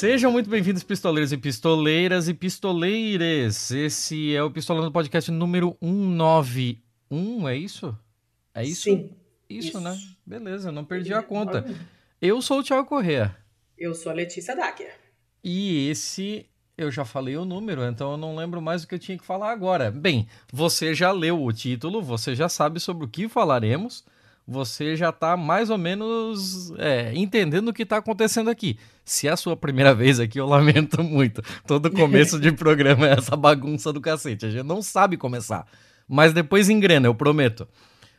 Sejam muito bem-vindos, pistoleiros e pistoleiras e pistoleires. Esse é o Pistolando Podcast número 191, é isso? É isso? Sim. Isso, Isso. né? Beleza, não perdi a conta. Eu sou o Thiago Corrêa. Eu sou a Letícia Dacker. E esse eu já falei o número, então eu não lembro mais o que eu tinha que falar agora. Bem, você já leu o título, você já sabe sobre o que falaremos, você já tá mais ou menos é, entendendo o que tá acontecendo aqui. Se é a sua primeira vez aqui, eu lamento muito. Todo começo de programa é essa bagunça do cacete. A gente não sabe começar. Mas depois engrena, eu prometo.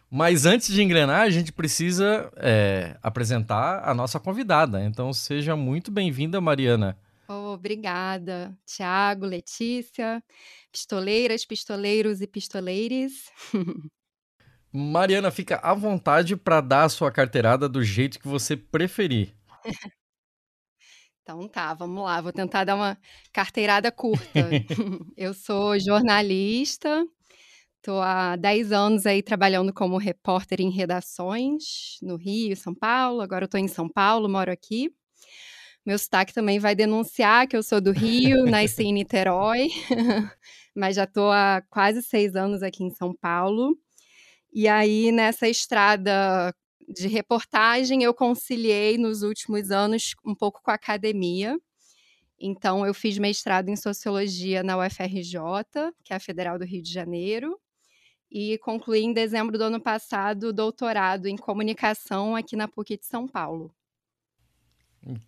Mas antes de engrenar, a gente precisa é, apresentar a nossa convidada. Então seja muito bem-vinda, Mariana. Oh, obrigada, Tiago, Letícia, pistoleiras, pistoleiros e pistoleires. Mariana, fica à vontade para dar a sua carteirada do jeito que você preferir. Então tá, vamos lá, vou tentar dar uma carteirada curta. Eu sou jornalista, estou há 10 anos aí trabalhando como repórter em redações no Rio, São Paulo. Agora eu estou em São Paulo, moro aqui. Meu sotaque também vai denunciar que eu sou do Rio, nasci em Niterói, mas já estou há quase seis anos aqui em São Paulo. E aí, nessa estrada de reportagem, eu conciliei nos últimos anos um pouco com a academia. Então, eu fiz mestrado em sociologia na UFRJ, que é a Federal do Rio de Janeiro, e concluí em dezembro do ano passado doutorado em comunicação aqui na PUC de São Paulo.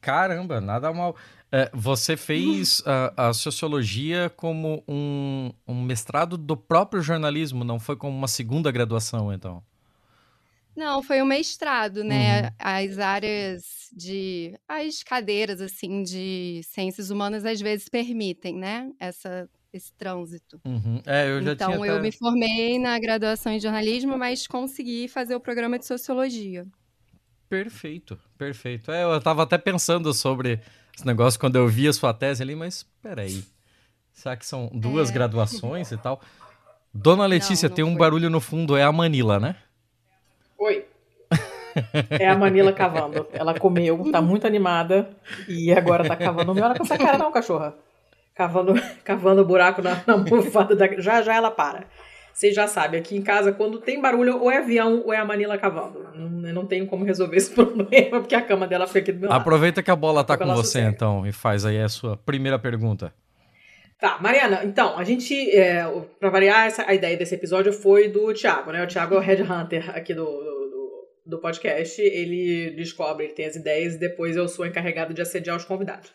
Caramba, nada mal. É, você fez a, a sociologia como um, um mestrado do próprio jornalismo, não foi como uma segunda graduação, então? Não, foi um mestrado, né? Uhum. As áreas de. As cadeiras, assim, de ciências humanas às vezes permitem, né? Essa, esse trânsito. Uhum. É, eu então, eu até... me formei na graduação em jornalismo, mas consegui fazer o programa de sociologia. Perfeito, perfeito. É, eu tava até pensando sobre esse negócio quando eu vi a sua tese ali, mas peraí. Será que são duas é. graduações e tal? Dona Letícia, não, não tem um foi. barulho no fundo, é a Manila, né? Oi. É a Manila cavando. Ela comeu, tá muito animada e agora tá cavando. Não me olha com essa cara, não, cachorra. Cavando, cavando buraco na, na almofada. Da... Já já ela para. Vocês já sabem, aqui em casa, quando tem barulho, ou é avião ou é a Manila cavando. Não, eu não tenho como resolver esse problema, porque a cama dela fica aqui do meu lado. Aproveita que a bola tá com você, sossega. então, e faz aí a sua primeira pergunta. Tá, Mariana, então, a gente, é, pra variar, essa, a ideia desse episódio foi do Thiago, né? O Thiago é o headhunter aqui do, do, do podcast. Ele descobre, ele tem as ideias, e depois eu sou encarregado de assediar os convidados.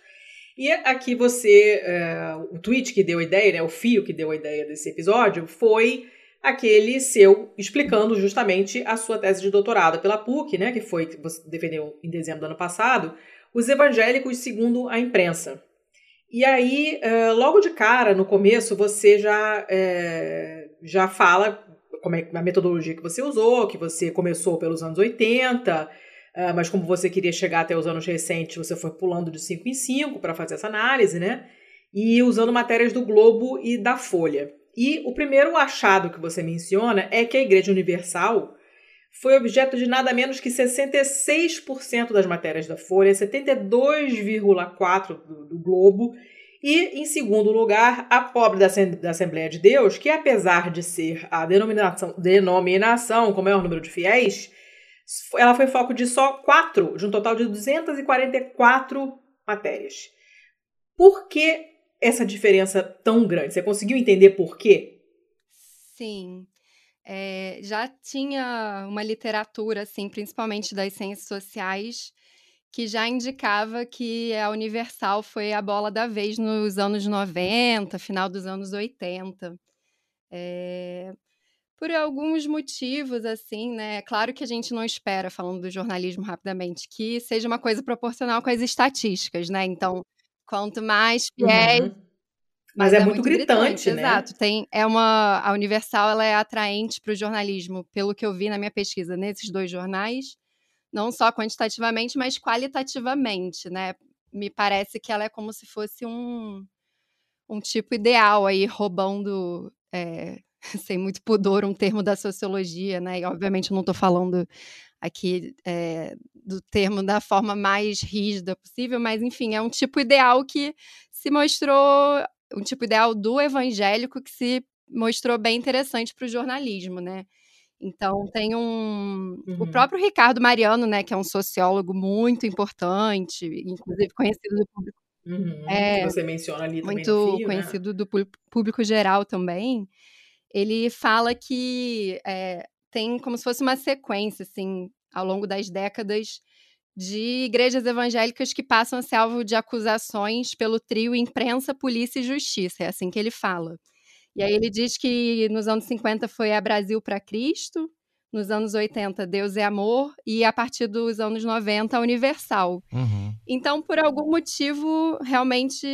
E aqui você, é, o tweet que deu a ideia, né, o fio que deu a ideia desse episódio, foi aquele seu explicando justamente a sua tese de doutorado pela PUC, né, que foi que você defendeu em dezembro do ano passado, os evangélicos segundo a imprensa. E aí, é, logo de cara, no começo, você já, é, já fala como é a metodologia que você usou, que você começou pelos anos 80, Uh, mas como você queria chegar até os anos recentes, você foi pulando de 5 em 5 para fazer essa análise, né? E usando matérias do Globo e da Folha. E o primeiro achado que você menciona é que a Igreja Universal foi objeto de nada menos que 66% das matérias da Folha, 72,4% do, do Globo, e, em segundo lugar, a pobre da, Assembleia de Deus, que apesar de ser a denominação, denominação com maior número de fiéis, ela foi foco de só quatro, de um total de 244 matérias. Por que essa diferença tão grande? Você conseguiu entender por quê? Sim. É, já tinha uma literatura, assim, principalmente das ciências sociais, que já indicava que a Universal foi a bola da vez nos anos 90, final dos anos 80. É, por alguns motivos, assim, né? Claro que a gente não espera, falando do jornalismo rapidamente, que seja uma coisa proporcional com as estatísticas, né? Então, quanto mais fiéis. Uhum. Mas, Mas é, é, muito, muito gritante, gritante, né? Exato. Tem, é uma, a Universal ela é atraente para o jornalismo, pelo que eu vi na minha pesquisa nesses dois jornais, não só quantitativamente, mas qualitativamente, né? Me parece que ela é como se fosse um, um tipo ideal aí, roubando é, sem muito pudor, um termo da sociologia, né? E obviamente eu não estou falando aqui é, do termo da forma mais rígida possível, mas enfim, é um tipo ideal que se mostrou um tipo ideal do evangélico que se mostrou bem interessante para o jornalismo, né? Então tem um uhum. o próprio Ricardo Mariano, né, que é um sociólogo muito importante, inclusive conhecido do público. Uhum, é, você menciona ali também muito né? conhecido né? do público geral também. Ele fala que é, tem como se fosse uma sequência, assim, ao longo das décadas de igrejas evangélicas que passam a ser alvo de acusações pelo trio imprensa, polícia e justiça. É assim que ele fala. E aí ele diz que nos anos 50 foi a Brasil para Cristo, nos anos 80 Deus é Amor e a partir dos anos 90 Universal. Uhum. Então, por algum motivo, realmente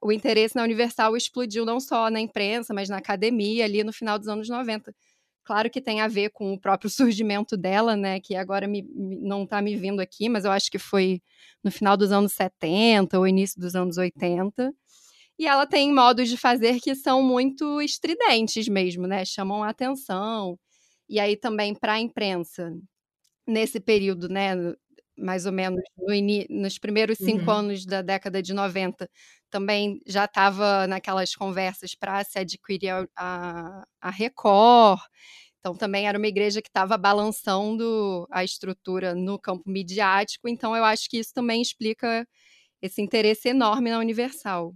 o interesse na Universal explodiu não só na imprensa, mas na academia ali no final dos anos 90. Claro que tem a ver com o próprio surgimento dela, né? Que agora me, não está me vindo aqui, mas eu acho que foi no final dos anos 70 ou início dos anos 80. E ela tem modos de fazer que são muito estridentes mesmo, né? Chamam a atenção. E aí também para a imprensa, nesse período, né? Mais ou menos no nos primeiros cinco uhum. anos da década de 90, também já estava naquelas conversas para se adquirir a, a, a Record. Então, também era uma igreja que estava balançando a estrutura no campo midiático. Então, eu acho que isso também explica esse interesse enorme na Universal.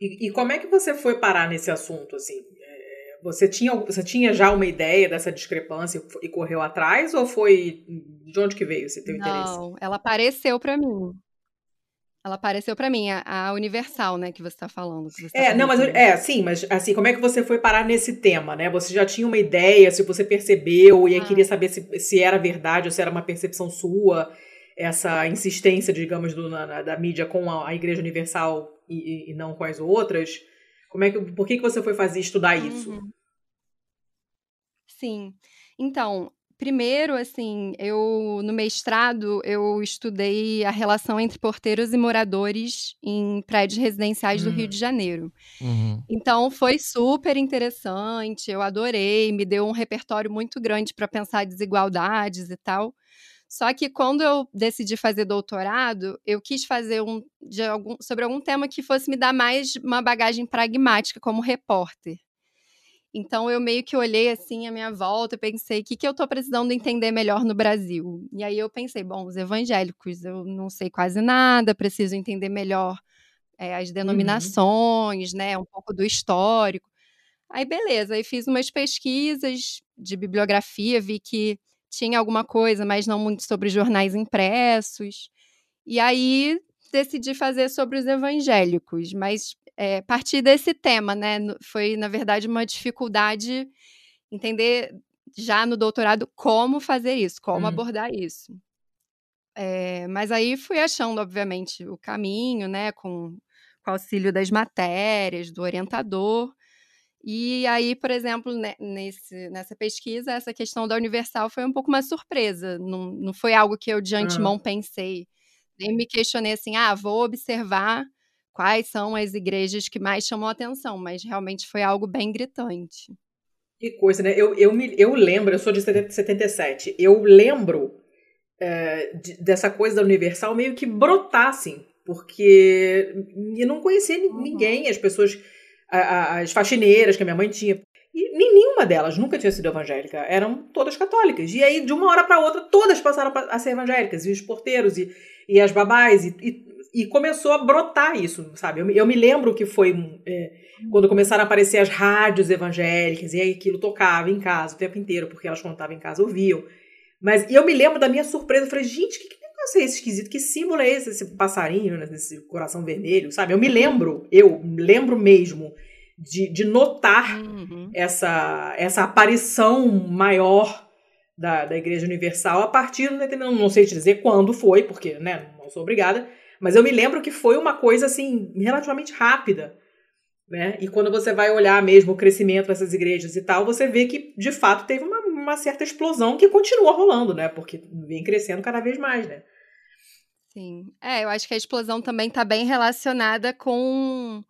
E, e como é que você foi parar nesse assunto, assim? Você tinha, você tinha já uma ideia dessa discrepância e correu atrás? Ou foi de onde que veio esse teu Não, interesse? Não, ela apareceu para mim. Ela apareceu para mim, a, a, Universal, né, que você está falando. Você tá é, não, mas é, sim, mas assim, como é que você foi parar nesse tema, né? Você já tinha uma ideia, se você percebeu, e ah. queria saber se, se era verdade ou se era uma percepção sua, essa insistência, digamos, do, na, da mídia com a, a Igreja Universal e, e, não com as outras. Como é que, por que, que você foi fazer estudar isso? Uhum. Sim. Então, Primeiro, assim, eu no mestrado eu estudei a relação entre porteiros e moradores em prédios residenciais uhum. do Rio de hum. Janeiro. Uhum. Então foi super interessante, eu adorei, me deu um repertório muito grande para pensar desigualdades e tal. Só que quando eu decidi fazer doutorado, eu quis fazer um algum, sobre algum tema que fosse me dar mais uma bagagem pragmática como repórter. Então eu meio que olhei assim a minha volta e pensei, o que, que eu estou precisando entender melhor no Brasil? E aí eu pensei, bom, os evangélicos, eu não sei quase nada, preciso entender melhor é, as uhum. denominações, uhum. né? Um pouco do histórico. Aí beleza, aí fiz umas pesquisas de bibliografia, vi que tinha alguma coisa, mas não muito sobre jornais impressos. E aí decidi fazer sobre os evangélicos, mas é, partir desse tema, né? Foi, na verdade, uma dificuldade entender já no doutorado como fazer isso, como uhum. abordar isso. É, mas aí fui achando, obviamente, o caminho, né? Com, com auxílio das matérias, do orientador. E aí, por exemplo, né, nesse, nessa pesquisa, essa questão da universal foi um pouco uma surpresa. Não, não foi algo que eu de antemão uhum. pensei. Nem me questionei assim, ah, vou observar quais são as igrejas que mais chamam a atenção, mas realmente foi algo bem gritante. Que coisa, né? Eu, eu, me, eu lembro, eu sou de 77, eu lembro é, de, dessa coisa da Universal meio que brotar, assim, porque eu não conhecia uhum. ninguém, as pessoas, as faxineiras que a minha mãe tinha, e nenhuma delas nunca tinha sido evangélica, eram todas católicas. E aí, de uma hora para outra, todas passaram a ser evangélicas, e os porteiros, e, e as babás, e, e e começou a brotar isso, sabe? Eu, eu me lembro que foi é, quando começaram a aparecer as rádios evangélicas, e aí aquilo tocava em casa o tempo inteiro, porque elas contavam em casa, ouviam. Mas eu me lembro da minha surpresa, eu falei, gente, que, que negócio é esse esquisito? Que símbolo é esse, esse passarinho, né, esse coração vermelho, sabe? Eu me lembro, eu lembro mesmo de, de notar uhum. essa, essa aparição maior da, da Igreja Universal a partir, não, não sei te dizer quando foi, porque né, não sou obrigada, mas eu me lembro que foi uma coisa assim relativamente rápida. Né? E quando você vai olhar mesmo o crescimento dessas igrejas e tal, você vê que de fato teve uma, uma certa explosão que continua rolando, né? Porque vem crescendo cada vez mais, né? Sim. É, eu acho que a explosão também está bem relacionada com,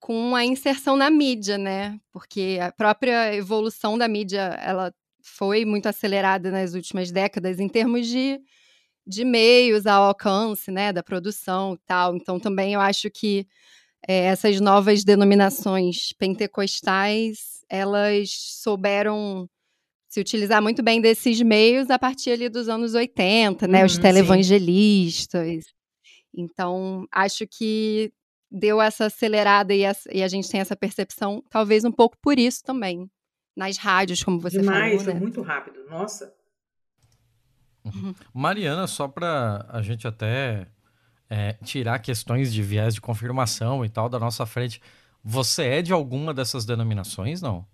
com a inserção na mídia, né? Porque a própria evolução da mídia, ela foi muito acelerada nas últimas décadas em termos de de meios ao alcance, né, da produção e tal. Então, também eu acho que é, essas novas denominações pentecostais, elas souberam se utilizar muito bem desses meios a partir ali dos anos 80, né, uhum, os televangelistas. Sim. Então, acho que deu essa acelerada e a, e a, gente tem essa percepção, talvez um pouco por isso também, nas rádios, como você Demais, falou. Demais, né? muito rápido, nossa. Uhum. Mariana, só para a gente até é, tirar questões de viés de confirmação e tal da nossa frente, você é de alguma dessas denominações, não?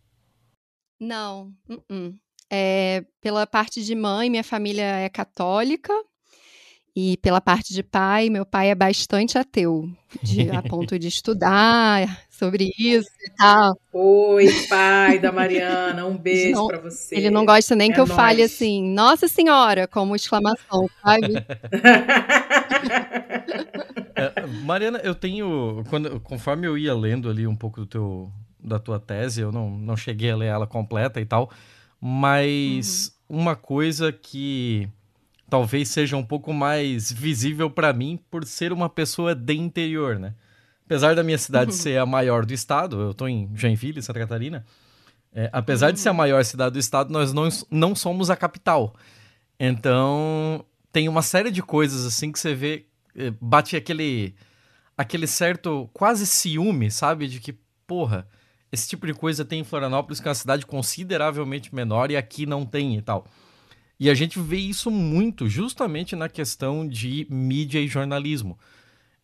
Não. Uh -uh. É, pela parte de mãe, minha família é católica. E pela parte de pai, meu pai é bastante ateu, de, a ponto de estudar sobre isso e tal. Oi, pai da Mariana, um beijo para você. Ele não gosta nem é que eu fale assim, Nossa Senhora, como exclamação, sabe? é, Mariana, eu tenho, quando, conforme eu ia lendo ali um pouco do teu, da tua tese, eu não, não cheguei a ler ela completa e tal, mas uhum. uma coisa que talvez seja um pouco mais visível para mim por ser uma pessoa de interior, né? Apesar da minha cidade uhum. ser a maior do estado, eu tô em Joinville, Santa Catarina, é, apesar uhum. de ser a uhum. maior cidade do estado, nós não, não somos a capital. Então, tem uma série de coisas assim que você vê, é, bate aquele aquele certo quase ciúme, sabe? De que, porra, esse tipo de coisa tem em Florianópolis, que é uma cidade consideravelmente menor e aqui não tem e tal. E a gente vê isso muito justamente na questão de mídia e jornalismo.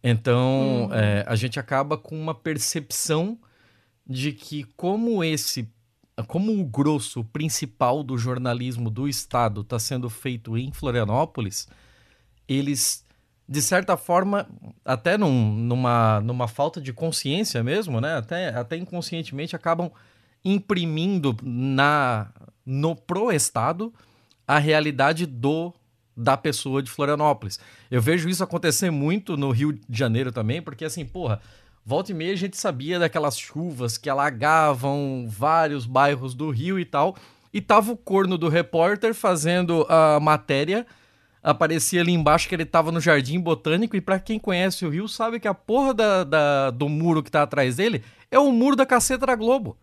Então, uhum. é, a gente acaba com uma percepção de que como esse, como o grosso principal do jornalismo do estado está sendo feito em Florianópolis, eles de certa forma, até num, numa, numa falta de consciência mesmo, né? Até, até inconscientemente acabam imprimindo na no pro estado a realidade do da pessoa de Florianópolis. Eu vejo isso acontecer muito no Rio de Janeiro também, porque assim, porra, volta e meia a gente sabia daquelas chuvas que alagavam vários bairros do Rio e tal, e tava o corno do repórter fazendo a matéria, aparecia ali embaixo que ele tava no Jardim Botânico, e para quem conhece o Rio sabe que a porra da, da, do muro que tá atrás dele é o muro da caceta da Globo.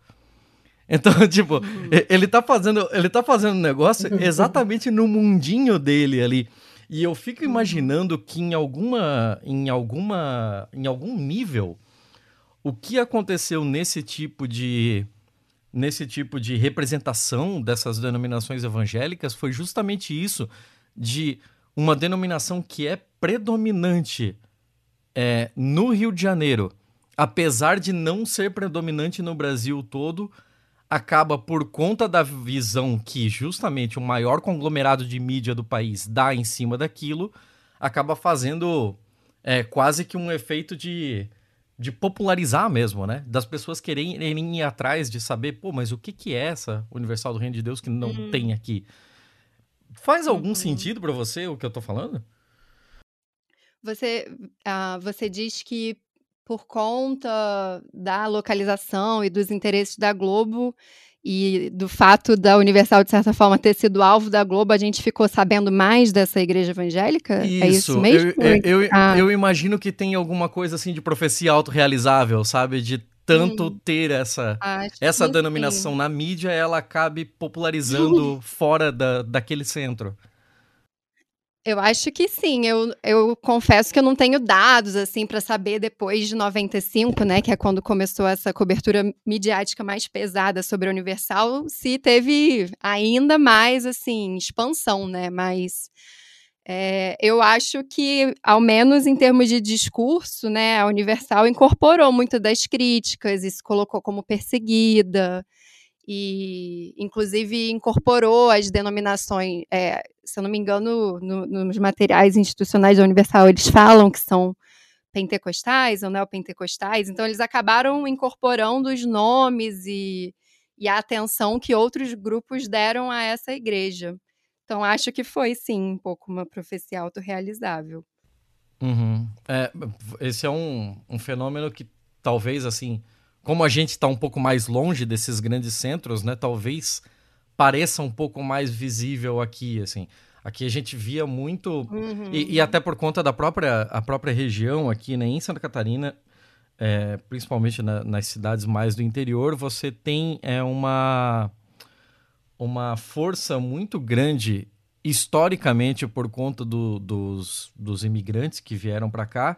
Então, tipo, ele tá fazendo, ele tá fazendo um negócio exatamente no mundinho dele ali. E eu fico imaginando que em alguma em alguma em algum nível o que aconteceu nesse tipo de nesse tipo de representação dessas denominações evangélicas foi justamente isso de uma denominação que é predominante é, no Rio de Janeiro, apesar de não ser predominante no Brasil todo, acaba por conta da visão que justamente o maior conglomerado de mídia do país dá em cima daquilo, acaba fazendo é, quase que um efeito de, de popularizar mesmo, né? Das pessoas quererem ir atrás de saber, pô, mas o que, que é essa Universal do Reino de Deus que não uhum. tem aqui? Faz algum uhum. sentido para você o que eu tô falando? Você, uh, você diz que por conta da localização e dos interesses da Globo e do fato da Universal, de certa forma, ter sido alvo da Globo, a gente ficou sabendo mais dessa igreja evangélica? Isso, é isso mesmo? Eu, eu, ah. eu imagino que tem alguma coisa assim de profecia autorrealizável, sabe? De tanto sim. ter essa, essa denominação sim. na mídia, ela acabe popularizando fora da, daquele centro. Eu acho que sim. Eu, eu confesso que eu não tenho dados assim para saber depois de 95, né, que é quando começou essa cobertura midiática mais pesada sobre a Universal, se teve ainda mais assim expansão, né? Mas é, eu acho que, ao menos em termos de discurso, né, a Universal incorporou muito das críticas e se colocou como perseguida e inclusive incorporou as denominações, é, se eu não me engano, no, nos materiais institucionais da Universal, eles falam que são pentecostais ou neopentecostais, então eles acabaram incorporando os nomes e, e a atenção que outros grupos deram a essa igreja. Então acho que foi sim um pouco uma profecia autorrealizável. Uhum. É, esse é um, um fenômeno que talvez assim como a gente está um pouco mais longe desses grandes centros, né? Talvez pareça um pouco mais visível aqui, assim. Aqui a gente via muito, uhum. e, e, até por conta da própria, a própria região aqui né, em Santa Catarina, é, principalmente na, nas cidades mais do interior, você tem é, uma, uma força muito grande historicamente por conta do, dos, dos imigrantes que vieram para cá,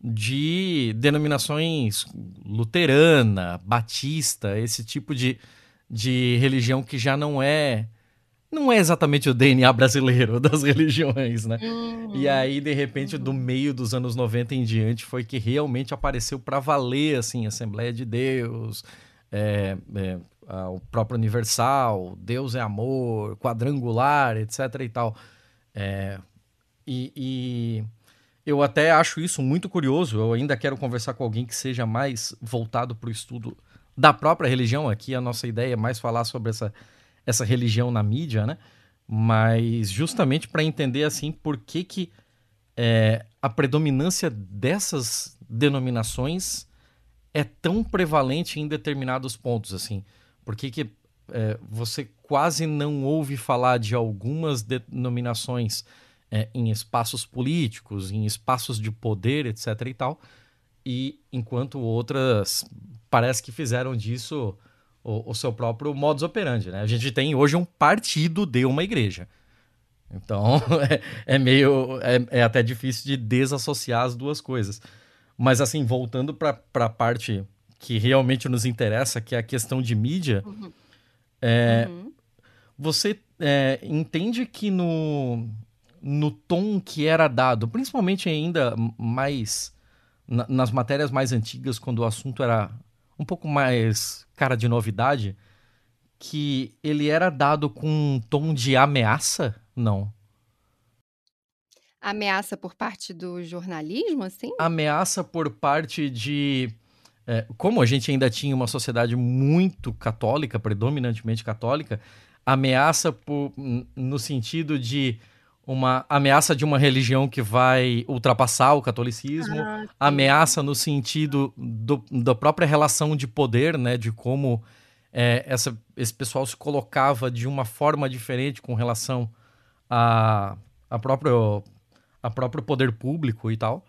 de denominações luterana, batista, esse tipo de, de religião que já não é não é exatamente o DNA brasileiro das religiões, né? Uhum. E aí, de repente, do meio dos anos 90 em diante, foi que realmente apareceu para valer, assim, Assembleia de Deus, é, é, o próprio Universal, Deus é amor, quadrangular, etc e tal. É, e, e eu até acho isso muito curioso. Eu ainda quero conversar com alguém que seja mais voltado para o estudo da própria religião. Aqui a nossa ideia é mais falar sobre essa, essa religião na mídia, né? Mas justamente para entender assim por que, que é, a predominância dessas denominações é tão prevalente em determinados pontos, assim. Por que, que é, você quase não ouve falar de algumas denominações é, em espaços políticos, em espaços de poder, etc. e tal, e enquanto outras parece que fizeram disso o, o seu próprio modus operandi, né? A gente tem hoje um partido de uma igreja. Então é, é meio. É, é, até difícil de desassociar as duas coisas. Mas assim, voltando para a parte que realmente nos interessa, que é a questão de mídia, uhum. É, uhum. você é, entende que no, no tom que era dado, principalmente ainda mais na, nas matérias mais antigas, quando o assunto era um pouco mais cara de novidade, que ele era dado com um tom de ameaça? Não. Ameaça por parte do jornalismo, assim? Ameaça por parte de. É, como a gente ainda tinha uma sociedade muito católica, predominantemente católica, ameaça por, no sentido de uma ameaça de uma religião que vai ultrapassar o catolicismo, ah, ameaça no sentido do, da própria relação de poder, né, de como é, essa, esse pessoal se colocava de uma forma diferente com relação a, a, próprio, a próprio poder público e tal.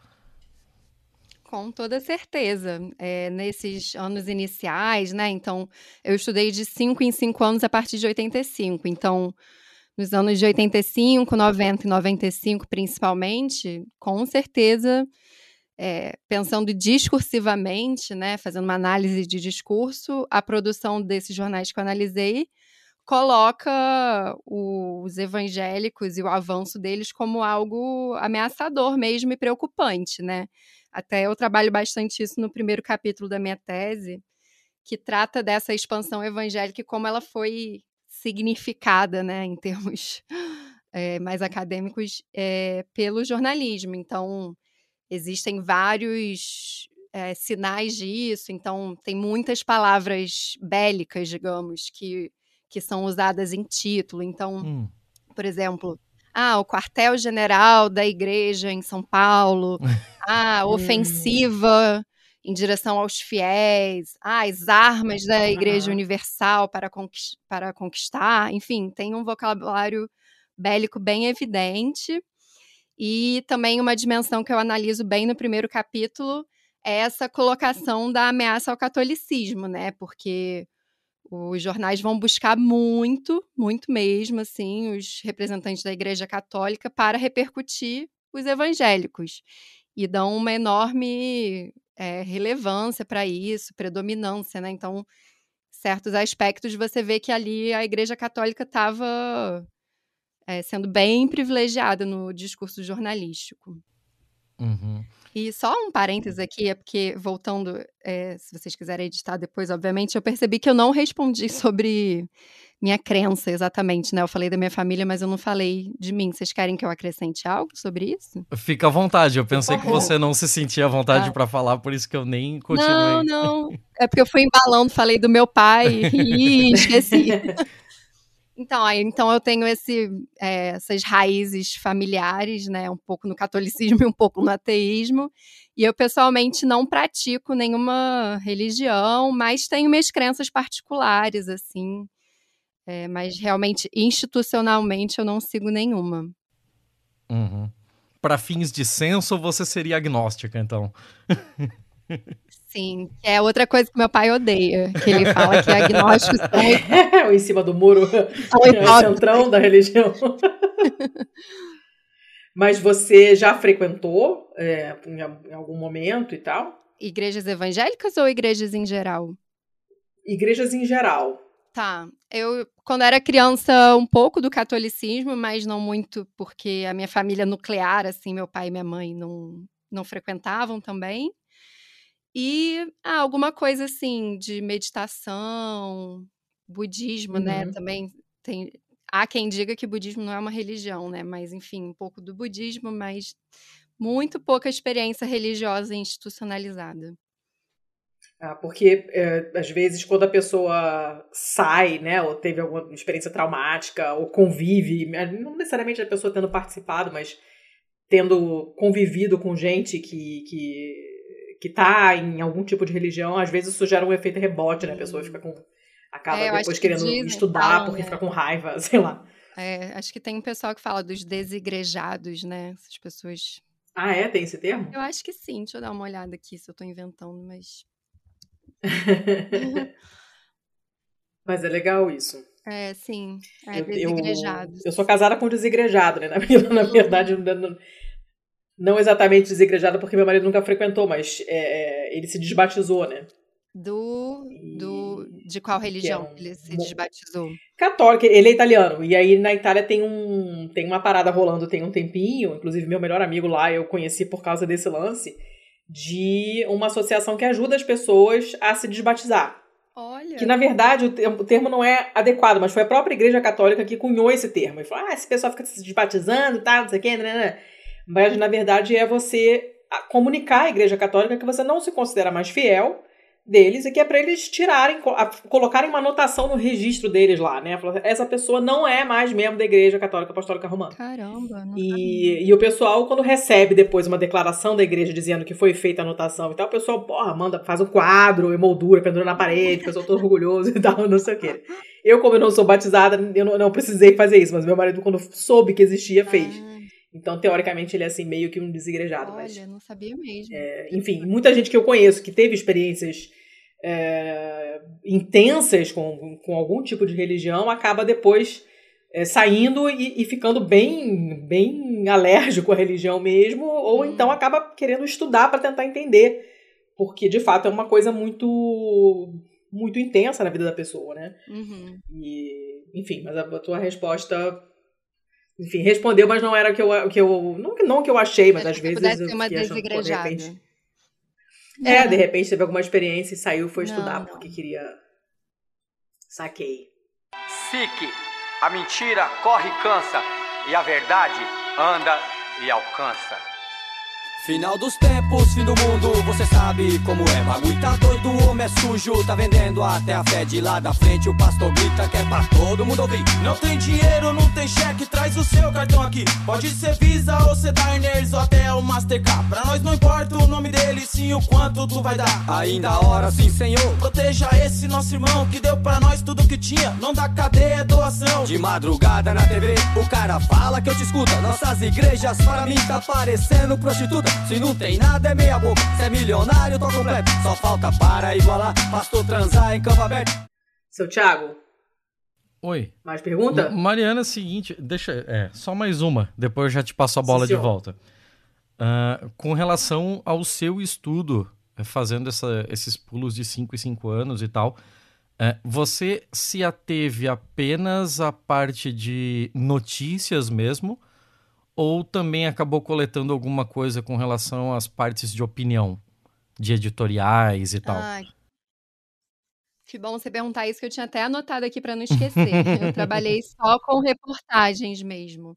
Com toda certeza. É, nesses anos iniciais, né? Então, eu estudei de 5 em 5 anos a partir de 85. Então, nos anos de 85, 90 e 95 principalmente, com certeza, é, pensando discursivamente, né, fazendo uma análise de discurso, a produção desses jornais que eu analisei coloca os evangélicos e o avanço deles como algo ameaçador mesmo e preocupante, né? Até eu trabalho bastante isso no primeiro capítulo da minha tese, que trata dessa expansão evangélica e como ela foi significada, né, em termos é, mais acadêmicos, é, pelo jornalismo. Então, existem vários é, sinais disso. Então, tem muitas palavras bélicas, digamos, que, que são usadas em título. Então, hum. por exemplo, ah, o quartel-general da igreja em São Paulo, ah, ofensiva em direção aos fiéis, ah, as armas da Igreja Universal para, conquist para conquistar, enfim, tem um vocabulário bélico bem evidente. E também uma dimensão que eu analiso bem no primeiro capítulo é essa colocação da ameaça ao catolicismo, né? Porque os jornais vão buscar muito, muito mesmo, assim, os representantes da Igreja Católica para repercutir os evangélicos. E dão uma enorme é, relevância para isso, predominância, né? Então, certos aspectos você vê que ali a Igreja Católica estava é, sendo bem privilegiada no discurso jornalístico. Uhum. E só um parênteses aqui, é porque, voltando, é, se vocês quiserem editar depois, obviamente, eu percebi que eu não respondi sobre minha crença exatamente, né? Eu falei da minha família, mas eu não falei de mim. Vocês querem que eu acrescente algo sobre isso? Fica à vontade. Eu pensei que você não se sentia à vontade ah. para falar, por isso que eu nem continuei. Não, não. É porque eu fui embalando, falei do meu pai e esqueci. Então, aí, então eu tenho esse, é, essas raízes familiares, né? Um pouco no catolicismo e um pouco no ateísmo. E eu pessoalmente não pratico nenhuma religião, mas tenho minhas crenças particulares, assim. É, mas realmente, institucionalmente, eu não sigo nenhuma. Uhum. Para fins de censo, você seria agnóstica, então. Sim, é outra coisa que meu pai odeia, que ele fala que agnósticos são... É, em cima do muro, é o centrão da religião. Mas você já frequentou é, em algum momento e tal? Igrejas evangélicas ou igrejas em geral? Igrejas em geral. Tá. Eu, quando era criança, um pouco do catolicismo, mas não muito, porque a minha família nuclear, assim, meu pai e minha mãe não, não frequentavam também. E ah, alguma coisa assim de meditação, budismo, né, uhum. né? Também tem. Há quem diga que budismo não é uma religião, né? Mas, enfim, um pouco do budismo, mas muito pouca experiência religiosa institucionalizada. Ah, porque é, às vezes quando a pessoa sai, né, ou teve alguma experiência traumática, ou convive, é, não necessariamente a pessoa tendo participado, mas tendo convivido com gente que, que, que tá em algum tipo de religião, às vezes isso gera um efeito rebote, né? A pessoa fica com. acaba é, depois que querendo dizem, estudar porque né? fica com raiva, sei lá. É, acho que tem um pessoal que fala dos desigrejados, né? Essas pessoas. Ah, é? Tem esse termo? Eu acho que sim. Deixa eu dar uma olhada aqui se eu tô inventando, mas Mas é legal isso. É, sim. É, desigrejados. Eu, eu, sou casada com um desigrejado, né? Na, na uhum. verdade, não, não exatamente desigrejado, porque meu marido nunca frequentou, mas é, é ele se desbatizou, né? Do, do de qual religião é um, ele se desbatizou? Católico, ele é italiano. E aí na Itália tem um tem uma parada rolando tem um tempinho, inclusive meu melhor amigo lá eu conheci por causa desse lance de uma associação que ajuda as pessoas a se desbatizar. Olha. Que na verdade o termo não é adequado, mas foi a própria Igreja Católica que cunhou esse termo. E falou: ah, esse pessoal fica se desbatizando e tal, não sei o quê, né. Mas na verdade é você comunicar à Igreja Católica que você não se considera mais fiel deles e que é para eles tirarem, colocarem uma anotação no registro deles lá, né? Essa pessoa não é mais membro da Igreja Católica Apostólica Romana. Caramba! e, e o pessoal, quando recebe depois uma declaração da igreja dizendo que foi feita a anotação e tal, o pessoal, porra, manda, faz um quadro, emoldura, pendura na parede, o pessoal todo orgulhoso e tal, não sei o quê. Eu, como eu não sou batizada, eu não, não precisei fazer isso, mas meu marido, quando soube que existia, fez. Ah. Então, teoricamente, ele é assim, meio que um desigrejado. Olha, mas, não sabia mesmo. É, enfim, muita gente que eu conheço que teve experiências é, intensas com, com algum tipo de religião acaba depois é, saindo e, e, ficando bem, bem alérgico à religião mesmo, ou uhum. então acaba querendo estudar para tentar entender, porque de fato é uma coisa muito muito intensa na vida da pessoa, né? Uhum. E, enfim, mas a, a tua resposta enfim, respondeu, mas não era o que eu, que eu não, não que eu achei, mas às vezes eu uma desigrejada. De repente, é, de repente teve alguma experiência e saiu foi estudar não. porque queria. Saquei. Sique, a mentira corre e cansa, e a verdade anda e alcança. Final dos tempos, fim do mundo, você sabe como é. Bagulho tá doido, o homem é sujo, tá vendendo até a fé de lá da frente. O pastor grita que é pra todo mundo ouvir. Não tem dinheiro, não tem cheque, traz o seu cartão aqui. Pode ser Visa ou ser Diners ou até o Mastercard. Pra nós não importa o nome dele, sim o quanto tu vai dar. Ainda hora, sim, senhor. Proteja esse nosso irmão que deu pra nós tudo que tinha. Não dá cadeia, doação. De madrugada na TV, o cara fala que eu te escuta. Nossas igrejas, para mim, tá parecendo prostituta. Se não tem nada é meia boca, se é milionário tô completo. Só falta para igualar, pastor transar em campo aberto. Seu Thiago. Oi. Mais pergunta? M Mariana, é o seguinte, deixa, é, só mais uma, depois eu já te passo a bola Sim, de volta. Uh, com relação ao seu estudo, é, fazendo essa, esses pulos de 5 e 5 anos e tal, uh, você se ateve apenas à parte de notícias mesmo, ou também acabou coletando alguma coisa com relação às partes de opinião, de editoriais e tal? Ah, que bom você perguntar isso, que eu tinha até anotado aqui para não esquecer. eu trabalhei só com reportagens mesmo.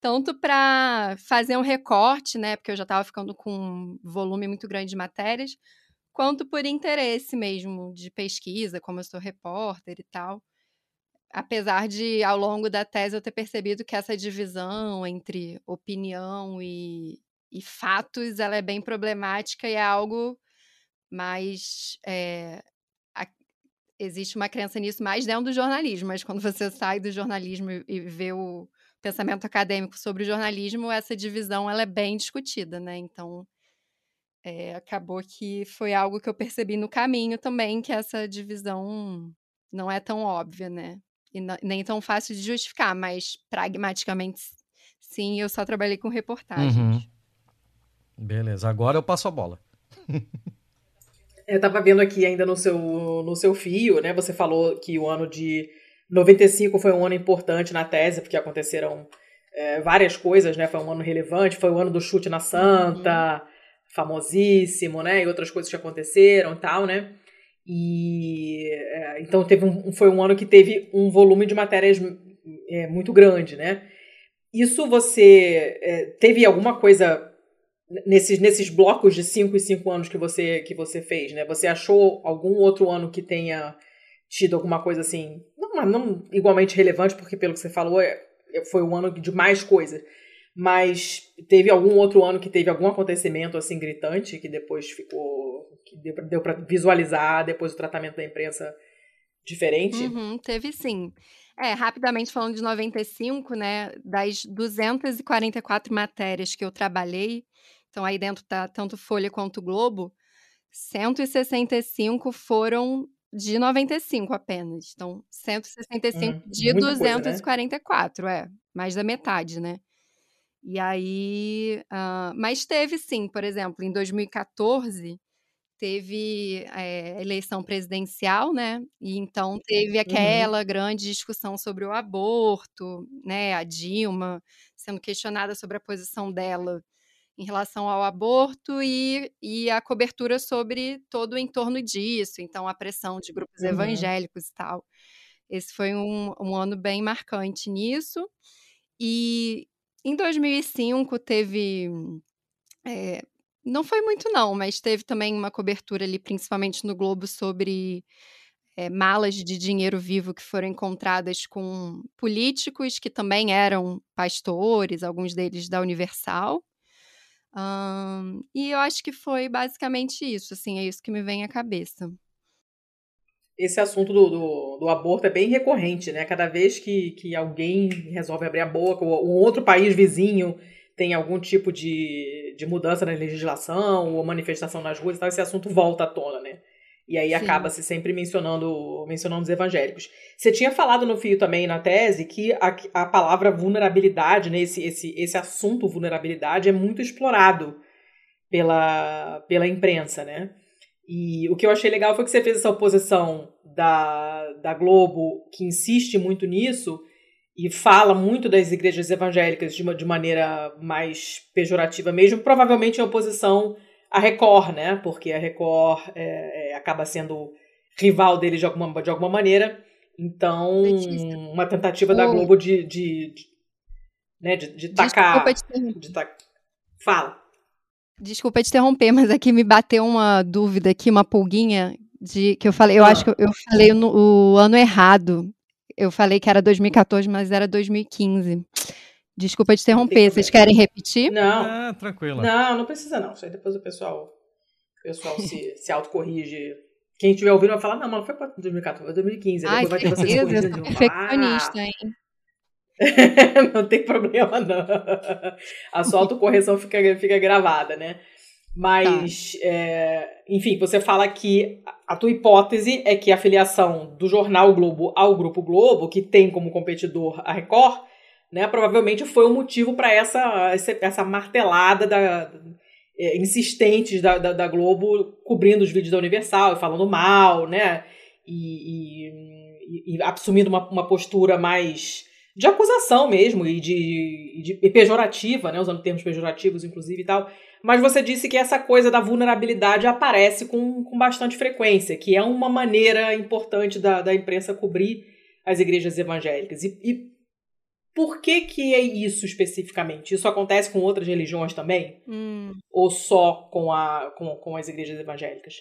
Tanto para fazer um recorte, né, porque eu já estava ficando com um volume muito grande de matérias, quanto por interesse mesmo de pesquisa, como eu sou repórter e tal apesar de, ao longo da tese, eu ter percebido que essa divisão entre opinião e, e fatos, ela é bem problemática e é algo mais... É, a, existe uma crença nisso mais dentro do jornalismo, mas quando você sai do jornalismo e vê o pensamento acadêmico sobre o jornalismo, essa divisão ela é bem discutida, né? Então, é, acabou que foi algo que eu percebi no caminho também, que essa divisão não é tão óbvia, né? E nem tão fácil de justificar, mas pragmaticamente, sim, eu só trabalhei com reportagens. Uhum. Beleza, agora eu passo a bola. eu tava vendo aqui ainda no seu, no seu fio, né? Você falou que o ano de 95 foi um ano importante na tese, porque aconteceram é, várias coisas, né? Foi um ano relevante, foi o ano do chute na Santa, uhum. famosíssimo, né? E outras coisas que aconteceram e tal, né? E é, então teve um, foi um ano que teve um volume de matérias é, muito grande, né? Isso você é, teve alguma coisa nesses, nesses blocos de 5 e 5 anos que você que você fez, né? Você achou algum outro ano que tenha tido alguma coisa assim, não, não igualmente relevante, porque pelo que você falou, é, foi um ano de mais coisas. Mas teve algum outro ano que teve algum acontecimento assim gritante que depois ficou. que deu para visualizar depois o tratamento da imprensa diferente? Uhum, teve sim. É, rapidamente falando de 95, né, das 244 matérias que eu trabalhei, então aí dentro tá tanto Folha quanto Globo, 165 foram de 95 apenas. Então, 165 hum, de 244, coisa, né? é, mais da metade, né? E aí, uh, mas teve sim, por exemplo, em 2014 teve é, eleição presidencial, né? E então teve uhum. aquela uhum. grande discussão sobre o aborto, né? A Dilma sendo questionada sobre a posição dela em relação ao aborto e, e a cobertura sobre todo o entorno disso, então a pressão de grupos uhum. evangélicos e tal. Esse foi um, um ano bem marcante nisso. E em 2005 teve. É, não foi muito, não, mas teve também uma cobertura ali, principalmente no Globo, sobre é, malas de dinheiro vivo que foram encontradas com políticos que também eram pastores, alguns deles da Universal. Um, e eu acho que foi basicamente isso, assim, é isso que me vem à cabeça. Esse assunto do, do, do aborto é bem recorrente, né? Cada vez que, que alguém resolve abrir a boca, ou um outro país vizinho tem algum tipo de, de mudança na legislação ou manifestação nas ruas, então esse assunto volta à tona, né? E aí acaba-se sempre mencionando, mencionando os evangélicos. Você tinha falado no fio também na tese que a, a palavra vulnerabilidade, né, esse, esse, esse assunto vulnerabilidade é muito explorado pela, pela imprensa, né? E o que eu achei legal foi que você fez essa oposição da, da Globo, que insiste muito nisso, e fala muito das igrejas evangélicas de, uma, de maneira mais pejorativa mesmo, provavelmente em oposição a Record, né? Porque a Record é, é, acaba sendo rival dele de alguma, de alguma maneira. Então, uma tentativa da Globo de, de, de, né, de, de tacar. Desculpa de ta... Fala. Desculpa te interromper, mas aqui me bateu uma dúvida aqui, uma pulguinha de que eu falei. Eu ah. acho que eu falei no, o ano errado. Eu falei que era 2014, mas era 2015. Desculpa te interromper, vocês querem repetir? Não. Ah, tranquilo. Não, não precisa não. Isso aí depois o pessoal, o pessoal se, se autocorrige. Quem estiver ouvindo vai falar, não, mas não foi para 2014, foi 2015. Ai, depois vai ter vocês corrigindo. Perfeccionista, ah. hein? não tem problema, não. A sua autocorreção fica, fica gravada, né? Mas, tá. é, enfim, você fala que a tua hipótese é que a filiação do jornal Globo ao Grupo Globo, que tem como competidor a Record, né, provavelmente foi o motivo para essa, essa, essa, martelada da, é, insistentes da, da, da, Globo cobrindo os vídeos da Universal e falando mal, né? E, e, e assumindo uma, uma, postura mais de acusação mesmo e de, de e pejorativa, né? Usando termos pejorativos, inclusive e tal. Mas você disse que essa coisa da vulnerabilidade aparece com, com bastante frequência, que é uma maneira importante da, da imprensa cobrir as igrejas evangélicas. E, e por que, que é isso especificamente? Isso acontece com outras religiões também? Hum. Ou só com, a, com, com as igrejas evangélicas?